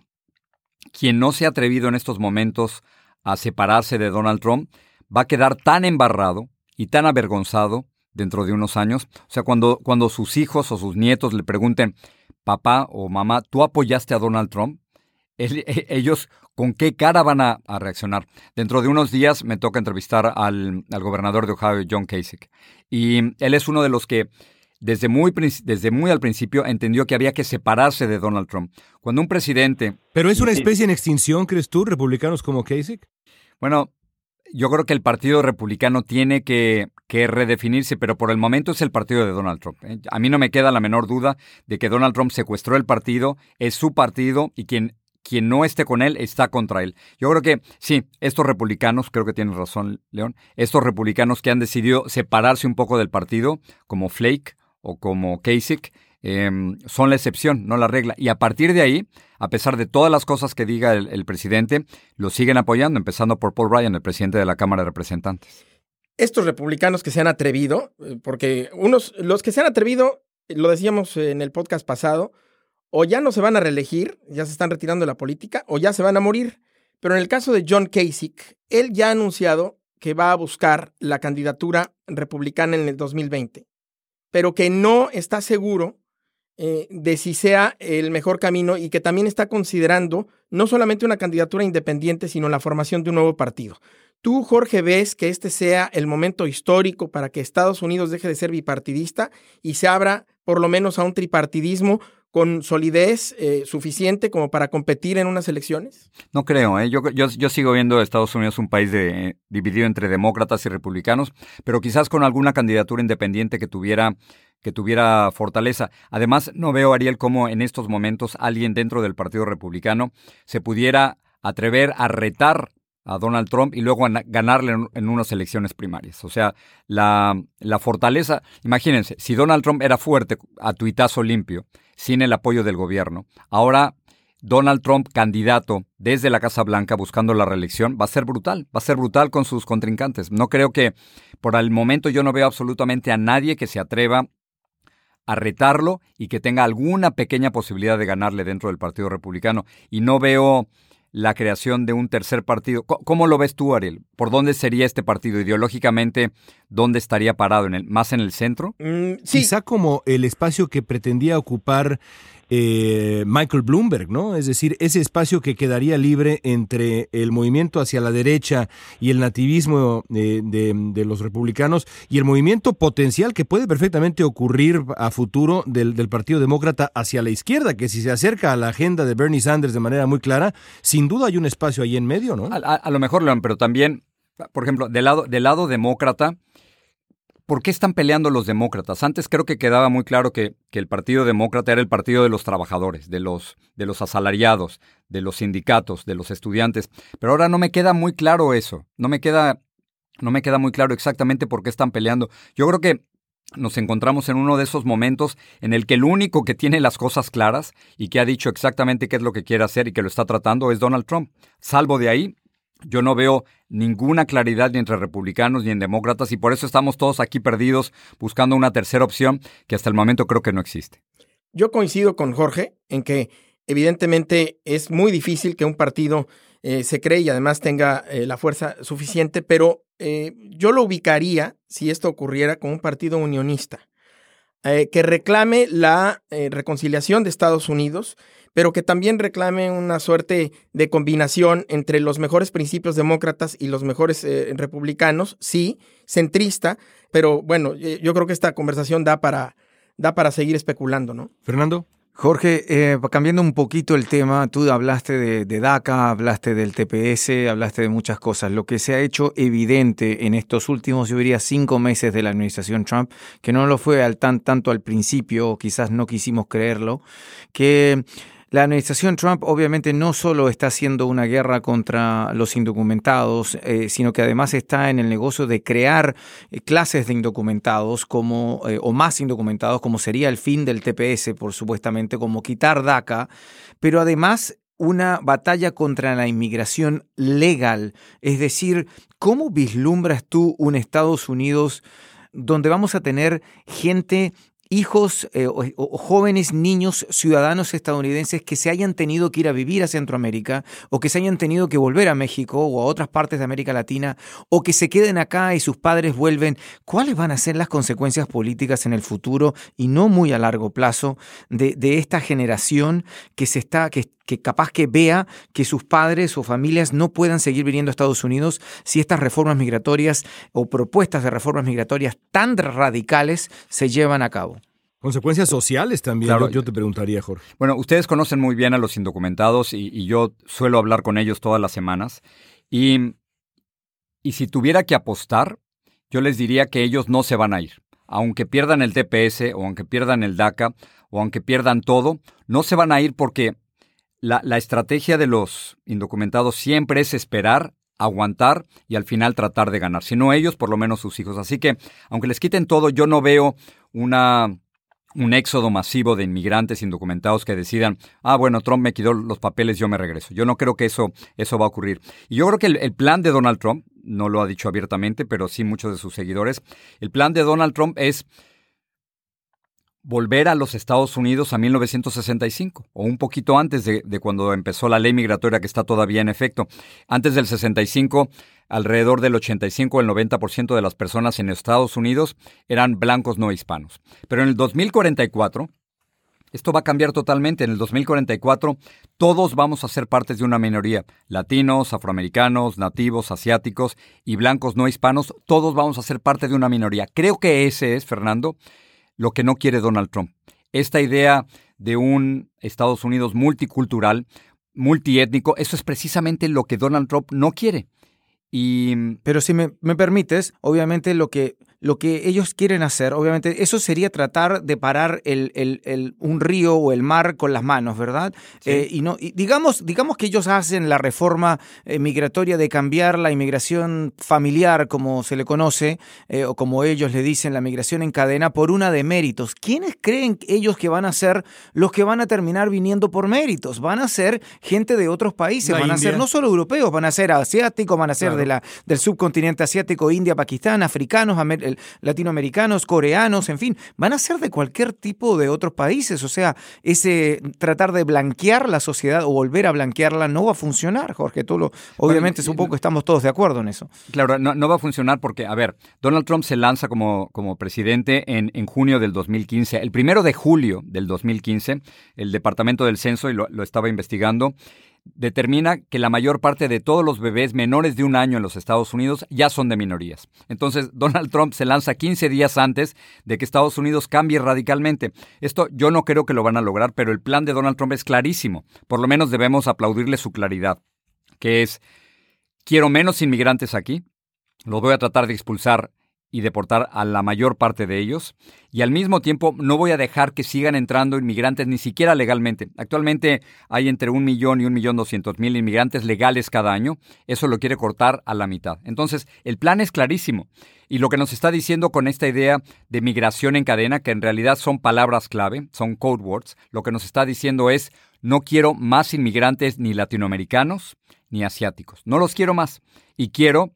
Speaker 4: quien no se ha atrevido en estos momentos a separarse de Donald Trump va a quedar tan embarrado y tan avergonzado dentro de unos años. O sea, cuando, cuando sus hijos o sus nietos le pregunten, papá o mamá, ¿tú apoyaste a Donald Trump? E, ellos con qué cara van a, reaccionar. Dentro de unos días me toca entrevistar al, gobernador de Ohio, John Kasich. Y él es uno de los que desde muy, desde muy al principio entendió que había que separarse de Donald Trump. Cuando un presidente...
Speaker 1: ¿Pero es una especie en extinción, crees tú, republicanos como Kasich?
Speaker 4: Bueno, yo creo que el Partido Republicano tiene que, redefinirse, pero por el momento es el partido de Donald Trump. ¿eh? A mí no me queda la menor duda de que Donald Trump secuestró el partido, es su partido y quien, quien no esté con él está contra él. Yo creo que sí, estos republicanos, creo que tienes razón, León, estos republicanos que han decidido separarse un poco del partido, como Flake o como Kasich, Em, son la excepción, no la regla. Y a partir de ahí, a pesar de todas las cosas que diga el, presidente, lo siguen apoyando, empezando por Paul Ryan, el presidente de la Cámara de Representantes.
Speaker 3: Estos republicanos que se han atrevido, eh, porque unos, los que se han atrevido, lo decíamos en el podcast pasado, o ya no se van a reelegir, ya se están retirando de la política, o ya se van a morir. Pero en el caso de John Kasich, él ya ha anunciado que va a buscar la candidatura republicana en el 2020, pero que no está seguro eh, de si sea el mejor camino y que también está considerando no solamente una candidatura independiente, sino la formación de un nuevo partido. ¿Tú, Jorge, ves que este sea el momento histórico para que Estados Unidos deje de ser bipartidista y se abra por lo menos a un tripartidismo con solidez eh, suficiente como para competir en unas elecciones?
Speaker 4: No creo. ¿eh? Yo, yo, sigo viendo a Estados Unidos un país dividido entre demócratas y republicanos, pero quizás con alguna candidatura independiente que tuviera que tuviera fortaleza. Además, no veo, Ariel, cómo en estos momentos alguien dentro del Partido Republicano se pudiera atrever a retar a Donald Trump y luego ganarle en, unas elecciones primarias. O sea, la, la, fortaleza, imagínense, si Donald Trump era fuerte a tuitazo limpio, sin el apoyo del gobierno, ahora Donald Trump candidato desde la Casa Blanca buscando la reelección va a ser brutal, va a ser brutal con sus contrincantes. No creo que por el momento yo no veo absolutamente a nadie que se atreva a retarlo y que tenga alguna pequeña posibilidad de ganarle dentro del Partido Republicano. Y no veo la creación de un tercer partido. ¿Cómo lo ves tú, Ariel? ¿Por dónde sería este partido ideológicamente? ¿Dónde estaría parado? ¿En el, ¿Más en el centro?
Speaker 1: Mm, Quizá como el espacio que pretendía ocupar eh, Michael Bloomberg, ¿no? Es decir, ese espacio que quedaría libre entre el movimiento hacia la derecha y el nativismo eh, de, los republicanos y el movimiento potencial que puede perfectamente ocurrir a futuro del, Partido Demócrata hacia la izquierda, que si se acerca a la agenda de Bernie Sanders de manera muy clara, sin duda hay un espacio ahí en medio, ¿no?
Speaker 4: A, lo mejor, León, pero también, por ejemplo, del lado, del lado demócrata, ¿Por qué están peleando los demócratas? Antes creo que quedaba muy claro que, el Partido Demócrata era el partido de los trabajadores, de los, de los asalariados, de los sindicatos, de los estudiantes. Pero ahora no me queda muy claro eso. No me queda, no me queda muy claro exactamente por qué están peleando. Yo creo que nos encontramos en uno de esos momentos en el que el único que tiene las cosas claras y que ha dicho exactamente qué es lo que quiere hacer y que lo está tratando es Donald Trump. Salvo de ahí, yo no veo ninguna claridad ni entre republicanos ni en demócratas y por eso estamos todos aquí perdidos buscando una tercera opción que hasta el momento creo que no existe.
Speaker 3: Yo coincido con Jorge en que evidentemente es muy difícil que un partido eh, se cree y además tenga eh, la fuerza suficiente, pero eh, yo lo ubicaría, si esto ocurriera, con un partido unionista, que reclame la reconciliación de Estados Unidos, pero que también reclame una suerte de combinación entre los mejores principios demócratas y los mejores republicanos, sí, centrista, pero bueno, yo creo que esta conversación da para, da para seguir especulando, ¿no?
Speaker 1: Fernando.
Speaker 2: Jorge, eh, cambiando un poquito el tema, tú hablaste de, DACA, hablaste del TPS, hablaste de muchas cosas. Lo que se ha hecho evidente en estos últimos, yo diría, cinco meses de la administración Trump, que no lo fue al tan, tanto al principio, o quizás no quisimos creerlo, que la administración Trump obviamente no solo está haciendo una guerra contra los indocumentados, eh, sino que además está en el negocio de crear eh, clases de indocumentados como, eh, o más indocumentados, como sería el fin del TPS, por supuestamente, como quitar DACA, pero además una batalla contra la inmigración legal. Es decir, ¿cómo vislumbras tú un Estados Unidos donde vamos a tener gente hijos eh, o, jóvenes niños ciudadanos estadounidenses que se hayan tenido que ir a vivir a Centroamérica o que se hayan tenido que volver a México o a otras partes de América Latina o que se queden acá y sus padres vuelven, ¿cuáles van a ser las consecuencias políticas en el futuro y no muy a largo plazo de, de esta generación que se está, que, que capaz que vea que sus padres o familias no puedan seguir viniendo a Estados Unidos si estas reformas migratorias o propuestas de reformas migratorias tan radicales se llevan a cabo.
Speaker 1: Consecuencias sociales también, yo, te preguntaría, Jorge.
Speaker 4: Bueno, ustedes conocen muy bien a los indocumentados y, yo suelo hablar con ellos todas las semanas. Y, y si tuviera que apostar, yo les diría que ellos no se van a ir. Aunque pierdan el TPS o aunque pierdan el DACA o aunque pierdan todo, no se van a ir porque la, estrategia de los indocumentados siempre es esperar aguantar y al final tratar de ganar. Si no ellos, por lo menos sus hijos. Así que, aunque les quiten todo, yo no veo una, un éxodo masivo de inmigrantes indocumentados que decidan, ah, bueno, Trump me quitó los papeles, yo me regreso. Yo no creo que eso, eso va a ocurrir. Y yo creo que el plan de Donald Trump, no lo ha dicho abiertamente, pero sí muchos de sus seguidores, el plan de Donald Trump es volver a los Estados Unidos a 1965, o un poquito antes de, cuando empezó la ley migratoria que está todavía en efecto. Antes del 65, alrededor del 85 o el 90% de las personas en Estados Unidos eran blancos no hispanos. Pero en el 2044, esto va a cambiar totalmente. En el 2044 todos vamos a ser partes de una minoría. Latinos, afroamericanos, nativos, asiáticos y blancos no hispanos, todos vamos a ser parte de una minoría. Creo que ese es, Fernando, lo que no quiere Donald Trump. Esta idea de un Estados Unidos multicultural, multiétnico, eso es precisamente lo que Donald Trump no quiere. Y...
Speaker 2: Pero si me, me permites, obviamente lo que lo que ellos quieren hacer, obviamente, eso sería tratar de parar el, el, un río o el mar con las manos, ¿verdad? Eh, y no, digamos, digamos que ellos hacen la reforma eh, migratoria de cambiar la inmigración familiar, como se le conoce, eh, o como ellos le dicen, la migración en cadena, por una de méritos. ¿Quiénes creen ellos que van a ser los que van a terminar viniendo por méritos? Van a ser gente de otros países, van a ser no solo europeos, van a ser asiáticos, van a ser de la, del subcontinente asiático, India, Pakistán, africanos, latinoamericanos, coreanos, en fin, van a ser de cualquier tipo de otros países. O sea, ese tratar de blanquear la sociedad o volver a blanquearla no va a funcionar, Jorge. Tú lo, obviamente, un poco estamos todos de acuerdo en eso.
Speaker 4: Claro, no, va a funcionar porque, a ver, Donald Trump se lanza como, como presidente en, en junio del 2015. El primero de julio del 2015, el Departamento del Censo, y lo, lo estaba investigando, determina que la mayor parte de todos los bebés menores de un año en los Estados Unidos ya son de minorías. Entonces, Donald Trump se lanza 15 días antes de que Estados Unidos cambie radicalmente. Esto yo no creo que lo van a lograr, pero el plan de Donald Trump es clarísimo. Por lo menos debemos aplaudirle su claridad, que es, quiero menos inmigrantes aquí, los voy a tratar de expulsar y deportar a la mayor parte de ellos. Y al mismo tiempo no voy a dejar que sigan entrando inmigrantes ni siquiera legalmente. Actualmente hay entre un millón y un millón doscientos mil inmigrantes legales cada año. Eso lo quiere cortar a la mitad. Entonces, el plan es clarísimo. Y lo que nos está diciendo con esta idea de migración en cadena, que en realidad son palabras clave, son code words, lo que nos está diciendo es, no quiero más inmigrantes ni latinoamericanos ni asiáticos. No los quiero más. Y quiero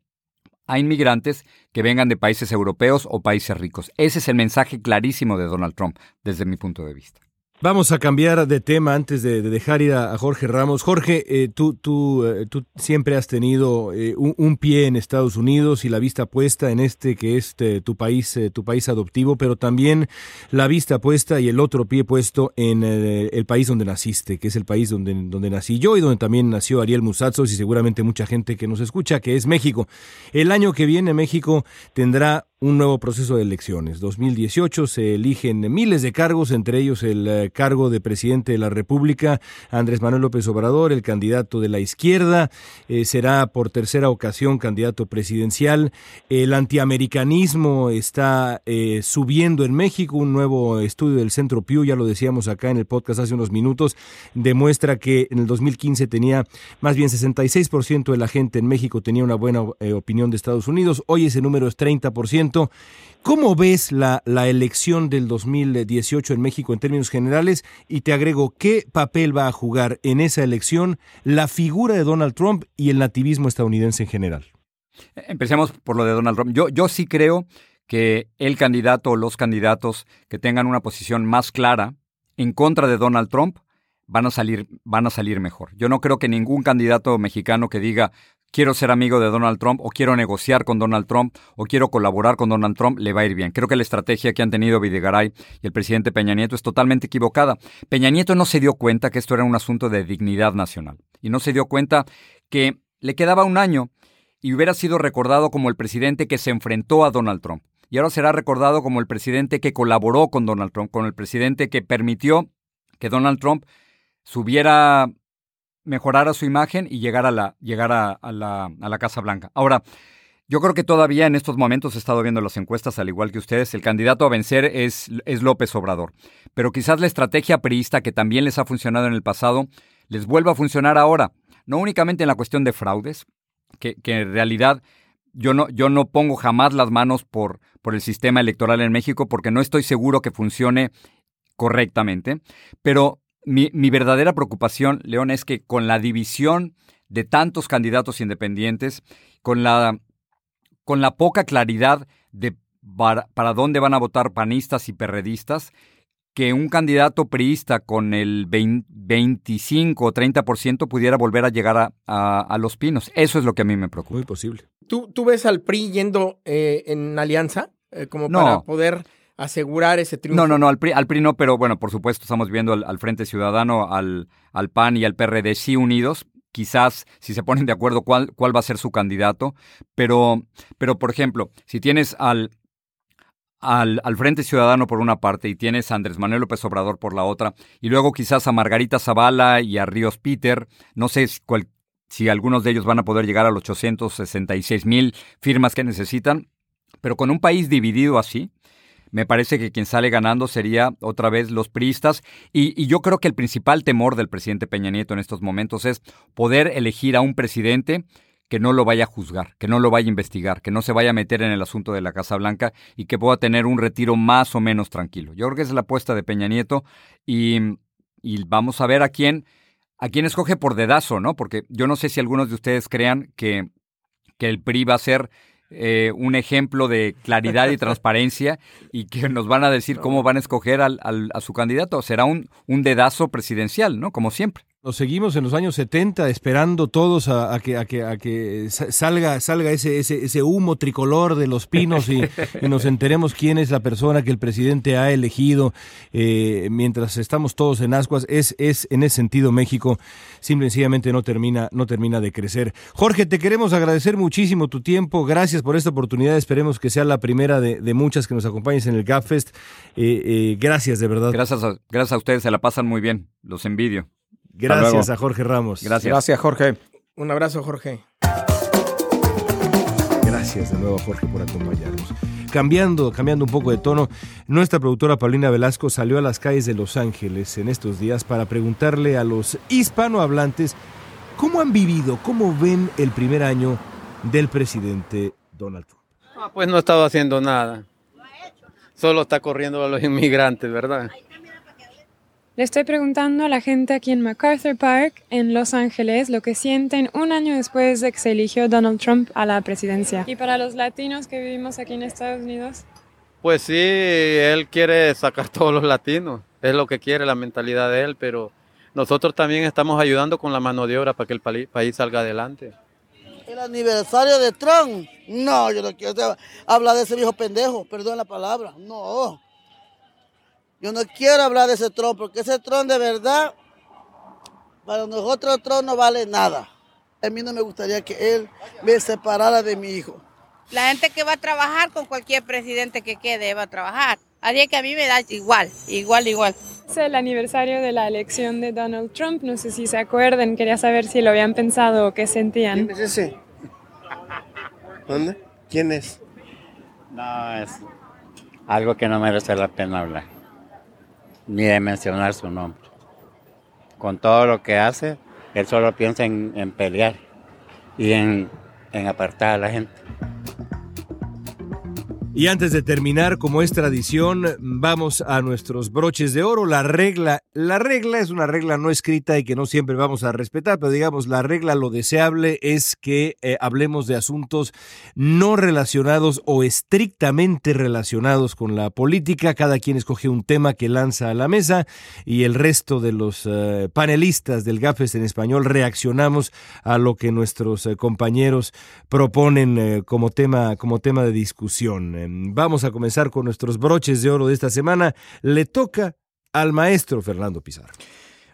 Speaker 4: a inmigrantes que vengan de países europeos o países ricos. Ese es el mensaje clarísimo de Donald Trump desde mi punto de vista.
Speaker 1: Vamos a cambiar de tema antes de, dejar ir a, Jorge Ramos. Jorge, eh, tú, tú, eh, tú, siempre has tenido eh, un, pie en Estados Unidos y la vista puesta en este que es tu país, tu país adoptivo, pero también la vista puesta y el otro pie puesto en el país donde naciste, que es el país donde, donde nací yo y donde también nació Ariel Musazos y seguramente mucha gente que nos escucha, que es México. El año que viene México tendrá un nuevo proceso de elecciones. 2018 se eligen miles de cargos, entre ellos el eh, cargo de presidente de la República, Andrés Manuel López Obrador, el candidato de la izquierda, eh, será por tercera ocasión candidato presidencial. El antiamericanismo está eh, subiendo en México. Un nuevo estudio del Centro Pew, ya lo decíamos acá en el podcast hace unos minutos, demuestra que en el 2015 tenía más bien 66% de la gente en México tenía una buena opinión de Estados Unidos. Hoy ese número es 30%. ¿Cómo ves la, la, elección del 2018 en México en términos generales? Y te agrego, ¿qué papel va a jugar en esa elección la figura de Donald Trump y el nativismo estadounidense en general?
Speaker 4: Empecemos por lo de Donald Trump. Yo, yo sí creo que el candidato o los candidatos que tengan una posición más clara en contra de Donald Trump van a salir, van a salir mejor. Yo no creo que ningún candidato mexicano que diga quiero ser amigo de Donald Trump o quiero negociar con Donald Trump o quiero colaborar con Donald Trump, le va a ir bien. Creo que la estrategia que han tenido Videgaray y el presidente Peña Nieto es totalmente equivocada. Peña Nieto no se dio cuenta que esto era un asunto de dignidad nacional y no se dio cuenta que le quedaba un año y hubiera sido recordado como el presidente que se enfrentó a Donald Trump. Y ahora será recordado como el presidente que colaboró con Donald Trump, con el presidente que permitió que Donald Trump subiera a su imagen y llegar a la, a, la, a la Casa Blanca. Ahora, yo creo que todavía en estos momentos he estado viendo las encuestas, al igual que ustedes, el candidato a vencer es, es López Obrador. Pero quizás la estrategia priista, que también les ha funcionado en el pasado, les vuelva a funcionar ahora. No únicamente en la cuestión de fraudes, que, que en realidad yo no, yo no pongo jamás las manos por, por el sistema electoral en México porque no estoy seguro que funcione correctamente, pero mi, verdadera preocupación, León, es que con la división de tantos candidatos independientes, con la, con la poca claridad de para, dónde van a votar panistas y perredistas, que un candidato priista con el 25 o 30% pudiera volver a llegar a, Los Pinos. Eso es lo que a mí me preocupa.
Speaker 1: Muy posible.
Speaker 3: ¿Tú, tú ves al PRI yendo eh, en alianza eh, como para poder asegurar ese triunfo.
Speaker 4: No, no, no, al PRI, al PRI no, pero bueno, por supuesto estamos viendo al, Frente Ciudadano, al, al, PAN y al PRD sí unidos. Quizás si se ponen de acuerdo cuál, cuál va a ser su candidato, pero, pero por ejemplo, si tienes al, al, al, Frente Ciudadano por una parte y tienes a Andrés Manuel López Obrador por la otra, y luego quizás a Margarita Zavala y a Ríos Peter, no sé si, si algunos de ellos van a poder llegar a los 866 mil firmas que necesitan, pero con un país dividido así, me parece que quien sale ganando sería otra vez los priistas. Y, yo creo que el principal temor del presidente Peña Nieto en estos momentos es poder elegir a un presidente que no lo vaya a juzgar, que no lo vaya a investigar, que no se vaya a meter en el asunto de la Casa Blanca y que pueda tener un retiro más o menos tranquilo. Yo creo que es la apuesta de Peña Nieto y, y vamos a ver a quién, a quién escoge por dedazo, ¿no? Porque yo no sé si algunos de ustedes crean que, que el PRI va a ser eh, un ejemplo de claridad y transparencia y que nos van a decir cómo van a escoger al, a su candidato. Será un, un dedazo presidencial, ¿no? Como siempre.
Speaker 1: Nos seguimos en los años 70 esperando todos a, que, a a salga, salga ese, ese, ese, humo tricolor de los pinos y, nos enteremos quién es la persona que el presidente ha elegido eh, mientras estamos todos en ascuas. Es, es en ese sentido México simple y sencillamente no termina, no termina de crecer. Jorge, te queremos agradecer muchísimo tu tiempo. Gracias por esta oportunidad. Esperemos que sea la primera de, muchas que nos acompañes en el GapFest. Eh, eh, gracias, de verdad.
Speaker 4: Gracias gracias a ustedes, se la pasan muy bien. Los envidio.
Speaker 1: Gracias a Jorge Ramos.
Speaker 2: Gracias. Gracias, Jorge.
Speaker 3: Un abrazo, Jorge.
Speaker 1: Gracias de nuevo, Jorge, por acompañarnos. cambiando, cambiando un poco de tono, nuestra productora Paulina Velasco salió a las calles de Los Ángeles en estos días para preguntarle a los hispanohablantes cómo han vivido, cómo ven el primer año del presidente Donald Trump.
Speaker 5: Ah, pues no ha estado haciendo nada. Solo está corriendo a los inmigrantes, ¿verdad?
Speaker 6: Le estoy preguntando a la gente aquí en MacArthur Park, en Los Ángeles, lo que sienten un año después de que se eligió Donald Trump a la presidencia. ¿Y para los latinos que vivimos aquí en Estados Unidos?
Speaker 5: Pues sí, él quiere sacar todos los latinos. Es lo que quiere, la mentalidad de él, pero nosotros también estamos ayudando con la mano de obra para que el país salga adelante.
Speaker 7: El aniversario de Trump. No, yo no quiero hablar de ese viejo pendejo, perdón la palabra. No. Yo no quiero hablar de ese tron, porque ese tron de verdad, para nosotros el tron no vale nada. A mí no me gustaría que él me separara de mi hijo.
Speaker 8: La gente que va a trabajar con cualquier presidente que quede va a trabajar. Haría que a mí me da igual, igual, igual.
Speaker 6: Es el aniversario de la elección de Donald Trump. No sé si se acuerdan. Quería saber si lo habían pensado o qué sentían.
Speaker 9: ¿Quién es ese? ¿Dónde? ¿Quién es?
Speaker 10: No, es algo que no merece la pena hablar ni de mencionar su nombre. Con todo lo que hace, él solo piensa en, pelear y en, en apartar a la gente.
Speaker 1: Y antes de terminar, como es tradición, vamos a nuestros broches de oro. La regla, la regla es una regla no escrita y que no siempre vamos a respetar, pero digamos, la regla, lo deseable es que eh, hablemos de asuntos no relacionados o estrictamente relacionados con la política. Cada quien escoge un tema que lanza a la mesa y el resto de los eh, panelistas del GAFES en español reaccionamos a lo que nuestros eh, compañeros proponen como, tema, como tema de discusión. Vamos a comenzar con nuestros broches de oro de esta semana. Le toca al maestro Fernando Pizarro.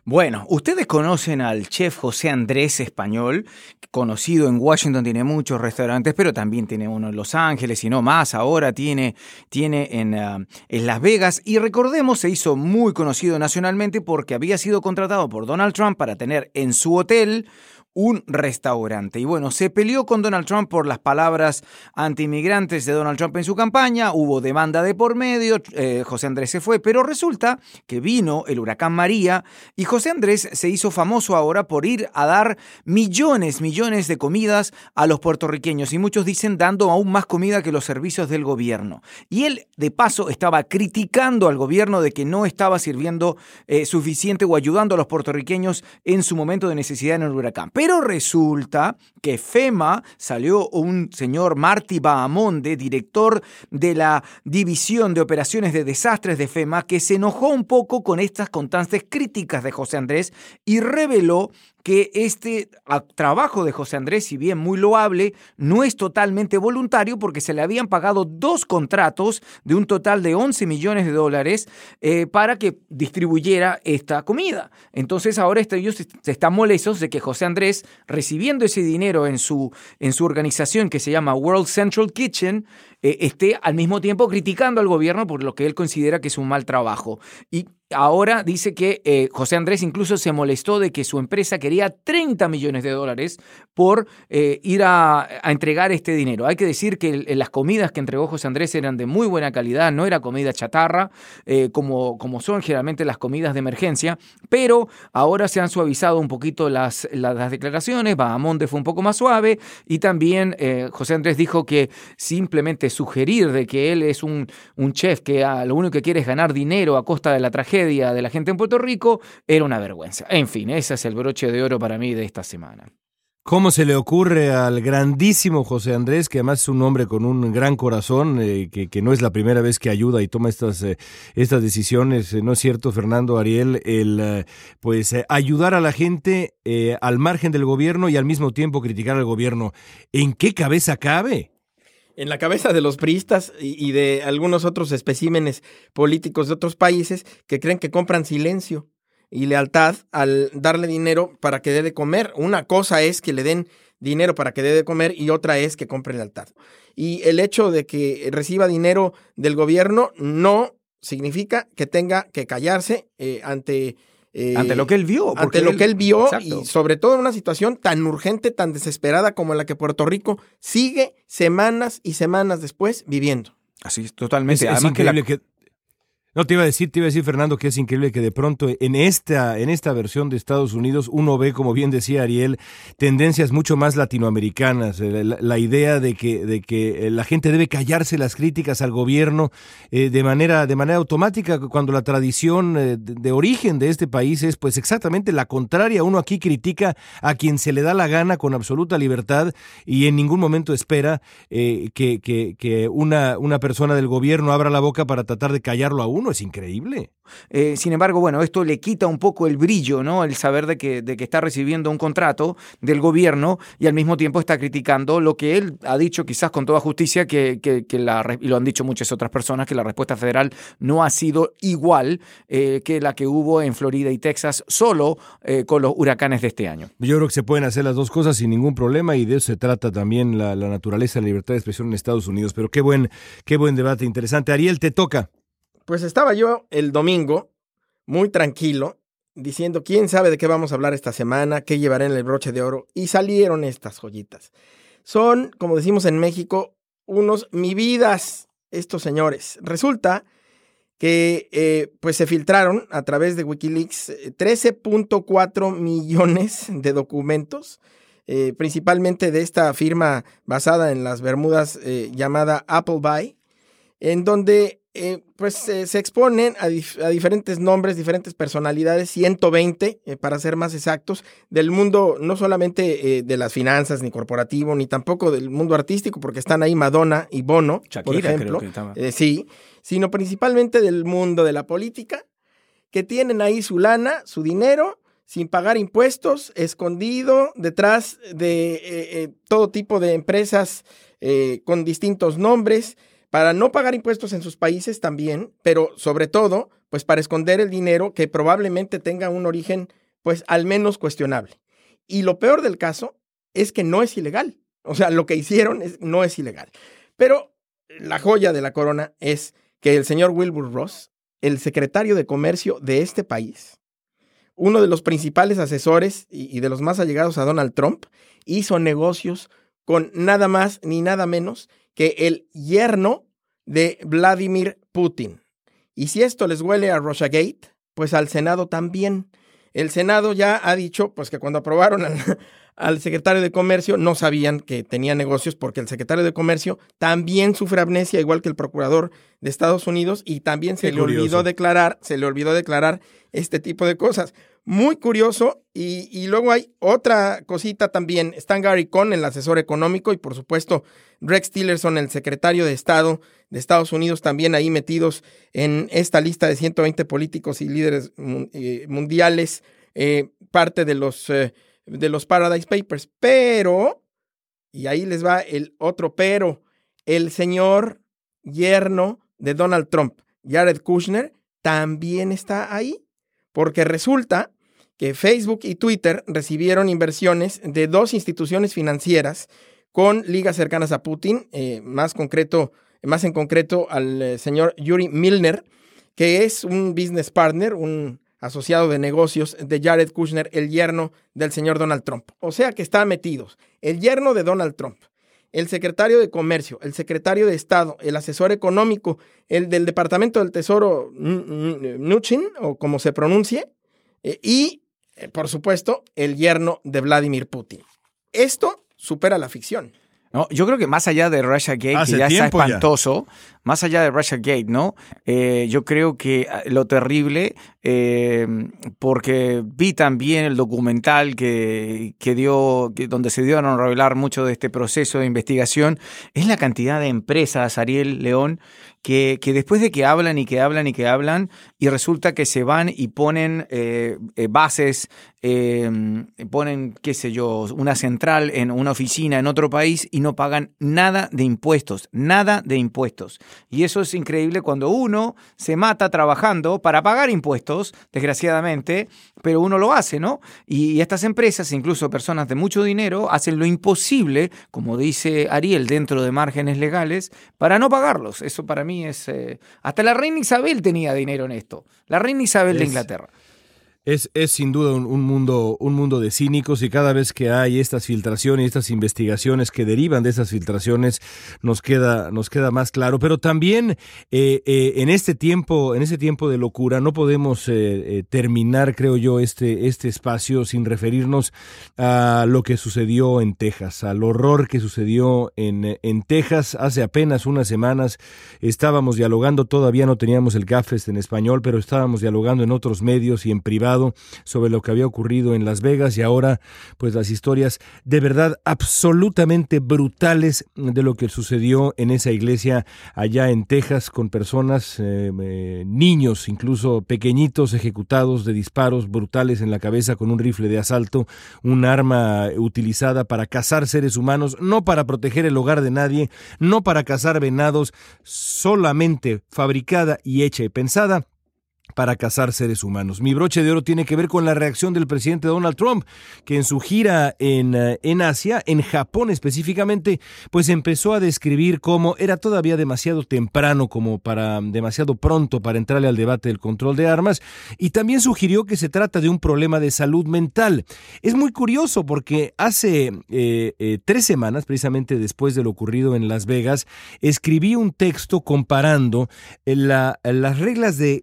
Speaker 2: Bueno, ustedes conocen al chef José Andrés Español, conocido en Washington, tiene muchos restaurantes, pero también tiene uno en Los Ángeles y no más, ahora tiene, tiene en, ah, en Las Vegas y recordemos, se hizo muy conocido nacionalmente porque había sido contratado por Donald Trump para tener en su hotel un restaurante. Y bueno, se peleó con Donald Trump por las palabras anti-inmigrantes de Donald Trump en su campaña, hubo demanda de por medio, eh, José Andrés se fue, pero resulta que vino el huracán María y José Andrés se hizo famoso ahora por ir a dar millones, millones de comidas a los puertorriqueños y muchos dicen dando aún más comida que los servicios del gobierno. Y él, de paso, estaba criticando al gobierno de que no estaba sirviendo eh, suficiente o ayudando a los puertorriqueños en su momento de necesidad en el huracán. Resulta que FEMA salió un señor Marty Bahamonde, director de la División de Operaciones de Desastres de FEMA, que se enojó un poco con estas constantes críticas de José Andrés y reveló que este trabajo de José Andrés, si bien muy loable, no es totalmente voluntario porque se le habían pagado dos contratos de un total de 11 millones de dólares eh, para que distribuyera esta comida. Entonces ahora ellos se están molestos de que José Andrés, recibiendo ese dinero en su, en su organización que se llama World Central Kitchen, eh, esté al mismo tiempo criticando al gobierno por lo que él considera que es un mal trabajo. Y ahora dice que eh, José Andrés incluso se molestó de que su empresa quería 30 millones de dólares por eh, ir a, entregar este dinero. Hay que decir que las comidas que entregó José Andrés eran de muy buena calidad, no era comida chatarra, como, como son generalmente las comidas de emergencia, pero ahora se han suavizado un poquito las, las, declaraciones, Bahamonde fue un poco más suave y también José Andrés dijo que simplemente sugerir de que él es un, un chef que lo único que quiere es ganar dinero a costa de la tragedia de la gente en Puerto Rico, era una vergüenza. En fin, ese es el broche de oro para mí de esta semana.
Speaker 1: ¿Cómo se le ocurre al grandísimo José Andrés, que además es un hombre con un gran corazón, eh, que, no es la primera vez que ayuda y toma estas, eh, estas decisiones, eh, ¿no es cierto, Fernando Ariel? El pues ayudar a la gente al margen del gobierno y al mismo tiempo criticar al gobierno. ¿En qué cabeza cabe?
Speaker 3: En la cabeza de los priistas y, de algunos otros especímenes políticos de otros países que creen que compran silencio y lealtad al darle dinero para que dé de comer. Una cosa es que le den dinero para que dé de comer y otra es que compre lealtad. Y el hecho de que reciba dinero del gobierno no significa que tenga que callarse eh, ante
Speaker 2: ante lo que él vio.
Speaker 3: Ante lo que él vio y sobre todo en una situación tan urgente, tan desesperada como la que Puerto Rico sigue semanas y semanas después viviendo.
Speaker 2: Así es, totalmente.
Speaker 1: Es, es
Speaker 2: Además que la-
Speaker 1: increíble que, No, te iba a decir, te iba a decir, Fernando, que es increíble que de pronto en esta, en esta versión de Estados Unidos uno ve, como bien decía Ariel, tendencias mucho más latinoamericanas. Eh, La, idea de que, de que eh, la gente debe callarse las críticas al gobierno eh, de manera, de manera automática, cuando la tradición de, origen de este país es pues exactamente la contraria. Uno aquí critica a quien se le da la gana con absoluta libertad y en ningún momento espera que, que, que una, una persona del gobierno abra la boca para tratar de callarlo a uno. Es increíble.
Speaker 2: Eh, sin embargo, bueno, esto le quita un poco el brillo, ¿no? El saber de que, de que está recibiendo un contrato del gobierno y al mismo tiempo está criticando lo que él ha dicho, quizás con toda justicia, que, que, que la, y lo han dicho muchas otras personas, que la respuesta federal no ha sido igual eh, que la que hubo en Florida y Texas, solo eh, con los huracanes de este año.
Speaker 1: Yo creo que se pueden hacer las dos cosas sin ningún problema y de eso se trata también la, la naturaleza de la libertad de expresión en Estados Unidos. Pero qué buen, qué buen debate interesante. Ariel, te toca.
Speaker 3: Pues estaba yo el domingo muy tranquilo diciendo quién sabe de qué vamos a hablar esta semana, qué llevaré en el broche de oro y salieron estas joyitas. Son, como decimos en México, unos mi vidas estos señores. Resulta que eh, pues se filtraron a través de Wikileaks eh, 13.4 millones de documentos, eh, principalmente de esta firma basada en las Bermudas eh, llamada Appleby, en donde eh, pues eh, se exponen a, dif- a diferentes nombres, diferentes personalidades, 120 eh, para ser más exactos, del mundo no solamente eh, de las finanzas ni corporativo, ni tampoco del mundo artístico, porque están ahí Madonna y Bono, por
Speaker 2: Shakira, creo
Speaker 3: ejemplo,
Speaker 2: que
Speaker 3: sí, sino principalmente del mundo de la política, que tienen ahí su lana, su dinero, sin pagar impuestos, escondido detrás de todo tipo de empresas con distintos nombres, para no pagar impuestos en sus países también, pero sobre todo, pues para esconder el dinero que probablemente tenga un origen, pues al menos cuestionable. Y lo peor del caso es que no es ilegal. O sea, lo que hicieron no es ilegal. Pero la joya de la corona es que el señor Wilbur Ross, el secretario de Comercio de este país, uno de los principales asesores y de los más allegados a Donald Trump, hizo negocios con nada más ni nada menos que el yerno de Vladimir Putin. Y si esto les huele a Russiagate, pues al Senado también. El Senado ya ha dicho pues que cuando aprobaron al, al secretario de Comercio no sabían que tenía negocios porque el secretario de Comercio también sufre amnesia igual que el procurador de Estados Unidos y también se
Speaker 1: Qué
Speaker 3: le olvidó declarar, se le olvidó declarar este tipo de cosas. Muy curioso. Y, luego hay otra cosita también. Stan Gary Cohn, el asesor económico, y por supuesto Rex Tillerson, el secretario de Estado de Estados Unidos, también ahí metidos en esta lista de 120 políticos y líderes eh, mundiales, eh, parte de los, eh, de los Paradise Papers. Pero, y ahí les va el otro pero, el señor yerno de Donald Trump, Jared Kushner, también está ahí. Porque resulta que Facebook y Twitter recibieron inversiones de dos instituciones financieras con ligas cercanas a Putin, eh, más concreto, más en concreto al eh, señor Yuri Milner, que es un business partner, un asociado de negocios de Jared Kushner, el yerno del señor Donald Trump. O sea que está metidos el yerno de Donald Trump, el secretario de Comercio, el secretario de Estado, el asesor económico, el del Departamento del Tesoro, Nuchin, o como se pronuncie, eh, y, eh, por supuesto, el yerno de Vladimir Putin. Esto supera la ficción.
Speaker 2: No, yo creo que más allá de Russia Gate,
Speaker 1: Hace
Speaker 2: que ya está
Speaker 1: ya.
Speaker 2: espantoso, más allá de Russia Gate, ¿no? Eh, yo creo que ah, lo terrible, eh, porque vi también el documental que, que dio, que- donde se dieron a revelar mucho de este proceso de investigación, es la cantidad de empresas, Ariel León, que, que después de que hablan y que hablan y que hablan, y resulta que se van y ponen eh, bases, eh, ponen, qué sé yo, una central en una oficina en otro país y no pagan nada de impuestos, nada de impuestos. Y eso es increíble cuando uno se mata trabajando para pagar impuestos, desgraciadamente, pero uno lo hace, ¿no? Y, y estas empresas, incluso personas de mucho dinero, hacen lo imposible, como dice Ariel, dentro de márgenes legales, para no pagarlos. Eso para mí es... eh, hasta la reina Isabel tenía dinero en esto. La reina Isabel de Inglaterra.
Speaker 1: Es, es sin duda un, un, mundo, un mundo de cínicos y cada vez que hay estas filtraciones y estas investigaciones que derivan de esas filtraciones nos queda, nos queda más claro. Pero también eh, eh, en este tiempo, en este tiempo de locura, no podemos eh, terminar, creo yo, este, este espacio sin referirnos a lo que sucedió en Texas, al horror que sucedió en, en Texas hace apenas unas semanas. Estábamos dialogando, todavía no teníamos el GAFES en español, pero estábamos dialogando en otros medios y en privado sobre lo que había ocurrido en Las Vegas y ahora pues las historias de verdad absolutamente brutales de lo que sucedió en esa iglesia allá en Texas con personas, eh, eh, niños incluso pequeñitos ejecutados de disparos brutales en la cabeza con un rifle de asalto, un arma utilizada para cazar seres humanos, no para proteger el hogar de nadie, no para cazar venados, solamente fabricada y hecha y pensada para cazar seres humanos. Mi broche de oro tiene que ver con la reacción del presidente Donald Trump, que en su gira en, eh, en, Asia, en Japón específicamente, pues empezó a describir cómo era todavía demasiado temprano, como para demasiado pronto para entrarle al debate del control de armas, y también sugirió que se trata de un problema de salud mental. Es muy curioso porque hace eh, eh, tres semanas, precisamente después de lo ocurrido en Las Vegas, escribí un texto comparando la, las reglas de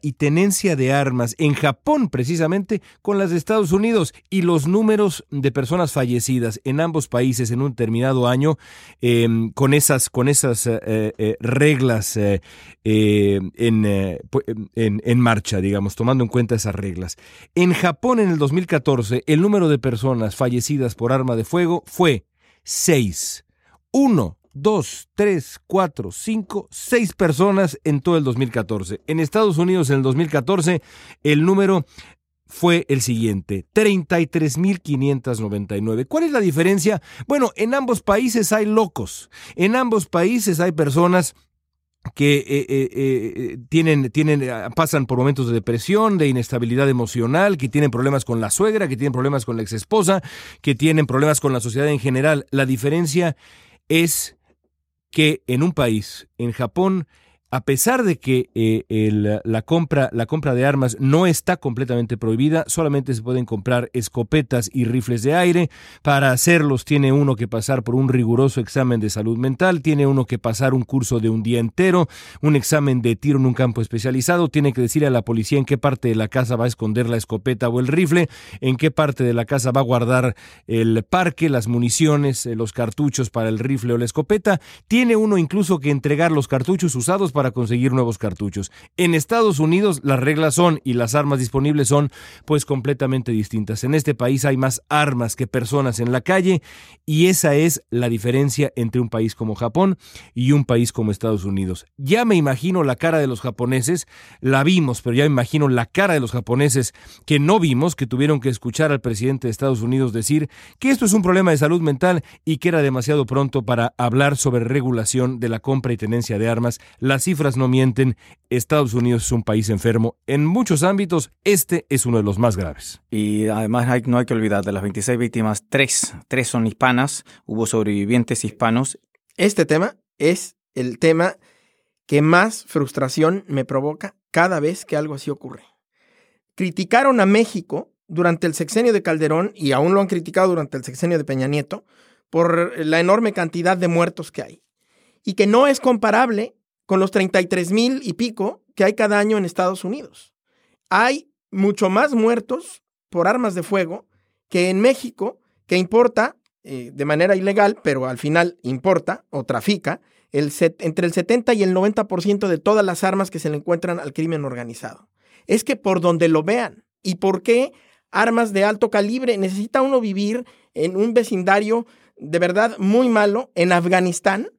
Speaker 1: y tenencia de armas en Japón precisamente con las de Estados Unidos y los números de personas fallecidas en ambos países en un determinado año eh, con esas, con esas eh, eh, reglas eh, en, en, en, marcha, digamos, tomando en cuenta esas reglas. En Japón en el 2014 el número de personas fallecidas por arma de fuego fue 6. Uno dos, tres, cuatro, cinco, seis personas en todo el 2014. En Estados Unidos en el 2014 el número fue el siguiente, 33.599. ¿Cuál es la diferencia? Bueno, en ambos países hay locos, en ambos países hay personas que eh, eh, eh, tienen, tienen, pasan por momentos de depresión, de inestabilidad emocional, que tienen problemas con la suegra, que tienen problemas con la exesposa, que tienen problemas con la sociedad en general. La diferencia es que en un país, en Japón, a pesar de que eh, la, compra, la compra de armas no está completamente prohibida, solamente se pueden comprar escopetas y rifles de aire. Para hacerlos tiene uno que pasar por un riguroso examen de salud mental, tiene uno que pasar un curso de un día entero, un examen de tiro en un campo especializado, tiene que decir a la policía en qué parte de la casa va a esconder la escopeta o el rifle, en qué parte de la casa va a guardar el parque, las municiones, eh, los cartuchos para el rifle o la escopeta. Tiene uno incluso que entregar los cartuchos usados para conseguir nuevos cartuchos. En Estados Unidos las reglas son y las armas disponibles son pues completamente distintas. En este país hay más armas que personas en la calle y esa es la diferencia entre un país como Japón y un país como Estados Unidos. Ya me imagino la cara de los japoneses, la vimos, pero ya me imagino la cara de los japoneses que no vimos, que tuvieron que escuchar al presidente de Estados Unidos decir que esto es un problema de salud mental y que era demasiado pronto para hablar sobre regulación de la compra y tenencia de armas. Las cifras no mienten, Estados Unidos es un país enfermo. En muchos ámbitos, este es uno de los más graves.
Speaker 2: Y además hay, no hay que olvidar, de las 26 víctimas, tres, tres son hispanas, hubo sobrevivientes hispanos.
Speaker 3: Este tema es el tema que más frustración me provoca cada vez que algo así ocurre. Criticaron a México durante el sexenio de Calderón y aún lo han criticado durante el sexenio de Peña Nieto por la enorme cantidad de muertos que hay y que no es comparable con los 33 mil y pico que hay cada año en Estados Unidos. Hay mucho más muertos por armas de fuego que en México, que importa eh, de manera ilegal, pero al final importa o trafica el entre el 70 y el 90% de todas las armas que se le encuentran al crimen organizado. Es que por donde lo vean y por qué armas de alto calibre necesita uno vivir en un vecindario de verdad muy malo en Afganistán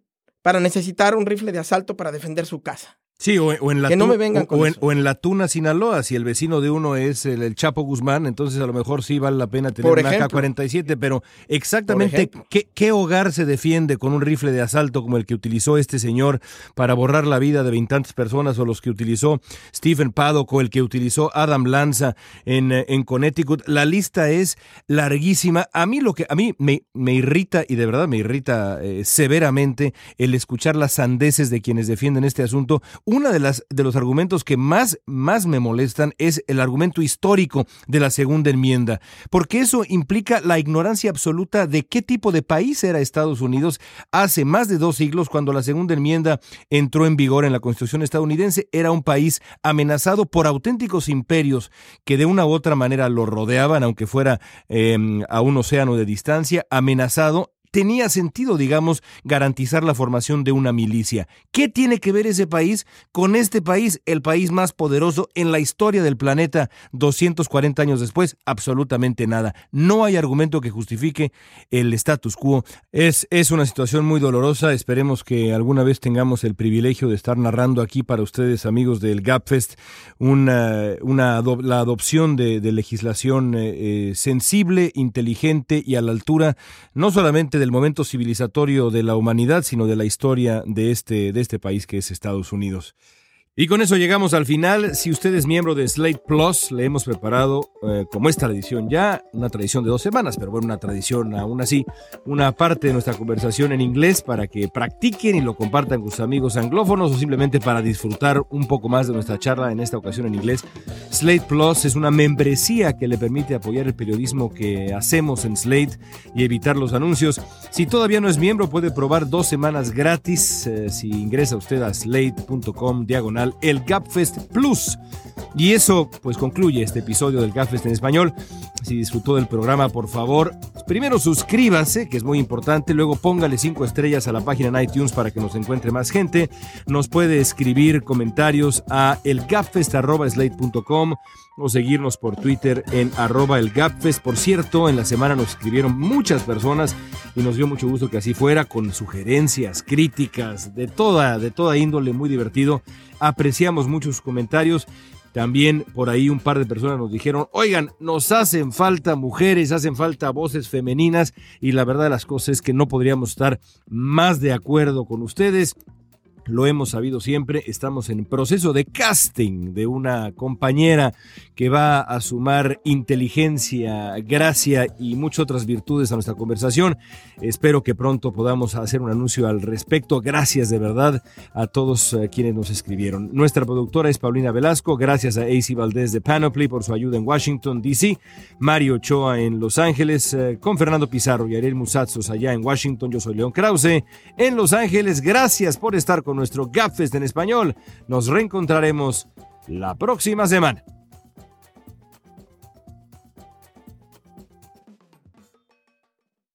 Speaker 3: para necesitar un rifle de asalto para defender su casa.
Speaker 1: Sí, o, en la
Speaker 3: que no me vengan con
Speaker 1: o, en, o, en, la Tuna, Sinaloa, si el vecino de uno es el, el, Chapo Guzmán, entonces a lo mejor sí vale la pena tener
Speaker 3: Por
Speaker 1: una
Speaker 3: ejemplo.
Speaker 1: AK-47, pero exactamente ¿qué, qué, hogar se defiende con un rifle de asalto como el que utilizó este señor para borrar la vida de veintantes personas o los que utilizó Stephen Paddock o el que utilizó Adam Lanza en, en Connecticut? La lista es larguísima. A mí lo que a mí me, me irrita y de verdad me irrita eh, severamente el escuchar las sandeces de quienes defienden este asunto uno de, de los argumentos que más, más me molestan es el argumento histórico de la segunda enmienda, porque eso implica la ignorancia absoluta de qué tipo de país era Estados Unidos hace más de dos siglos cuando la segunda enmienda entró en vigor en la Constitución estadounidense. Era un país amenazado por auténticos imperios que de una u otra manera lo rodeaban, aunque fuera em, a un océano de distancia, amenazado tenía sentido, digamos, garantizar la formación de una milicia. ¿Qué tiene que ver ese país con este país, el país más poderoso en la historia del planeta 240 años después? Absolutamente nada. No hay argumento que justifique el status quo. Es, es una situación muy dolorosa. Esperemos que alguna vez tengamos el privilegio de estar narrando aquí para ustedes, amigos del GapFest, una, una, la adopción de, legislación eh, eh, sensible, inteligente y a la altura no solamente de el momento civilizatorio de la humanidad, sino de la historia de este, de este país que es Estados Unidos. Y con eso llegamos al final. Si usted es miembro de Slate Plus, le hemos preparado, eh, como es tradición ya, una tradición de dos semanas, pero bueno, una tradición aún así, una parte de nuestra conversación en inglés para que practiquen y lo compartan con sus amigos anglófonos o simplemente para disfrutar un poco más de nuestra charla en esta ocasión en inglés. Slate Plus es una membresía que le permite apoyar el periodismo que hacemos en Slate y evitar los anuncios. Si todavía no es miembro, puede probar dos semanas gratis eh, si ingresa usted a slate.com diagonal el GapFest Plus. Y eso pues concluye este episodio del GapFest en español. Si disfrutó del programa, por favor, primero suscríbase, que es muy importante, luego póngale cinco estrellas a la página en iTunes para que nos encuentre más gente. Nos puede escribir comentarios a elgapfest.slate.com o seguirnos por Twitter en arroba elgapfest. Por cierto, en la semana nos escribieron muchas personas y nos dio mucho gusto que así fuera, con sugerencias, críticas, de toda, de toda índole, muy divertido. Apreciamos muchos comentarios. También por ahí un par de personas nos dijeron, oigan, nos hacen falta mujeres, hacen falta voces femeninas y la verdad de las cosas es que no podríamos estar más de acuerdo con ustedes lo hemos sabido siempre, estamos en proceso de casting de una compañera que va a sumar inteligencia, gracia y muchas otras virtudes a nuestra conversación. Espero que pronto podamos hacer un anuncio al respecto. Gracias de verdad a todos eh, quienes nos escribieron. Nuestra productora es Paulina Velasco, gracias a AC Valdés de Panoply por su ayuda en Washington, D.C., Mario Ochoa en Los Ángeles, eh, con Fernando Pizarro y Ariel Musazos allá en Washington. Yo soy León Krause en Los Ángeles. Gracias por estar con nuestro GapFest en español. Nos reencontraremos la próxima semana.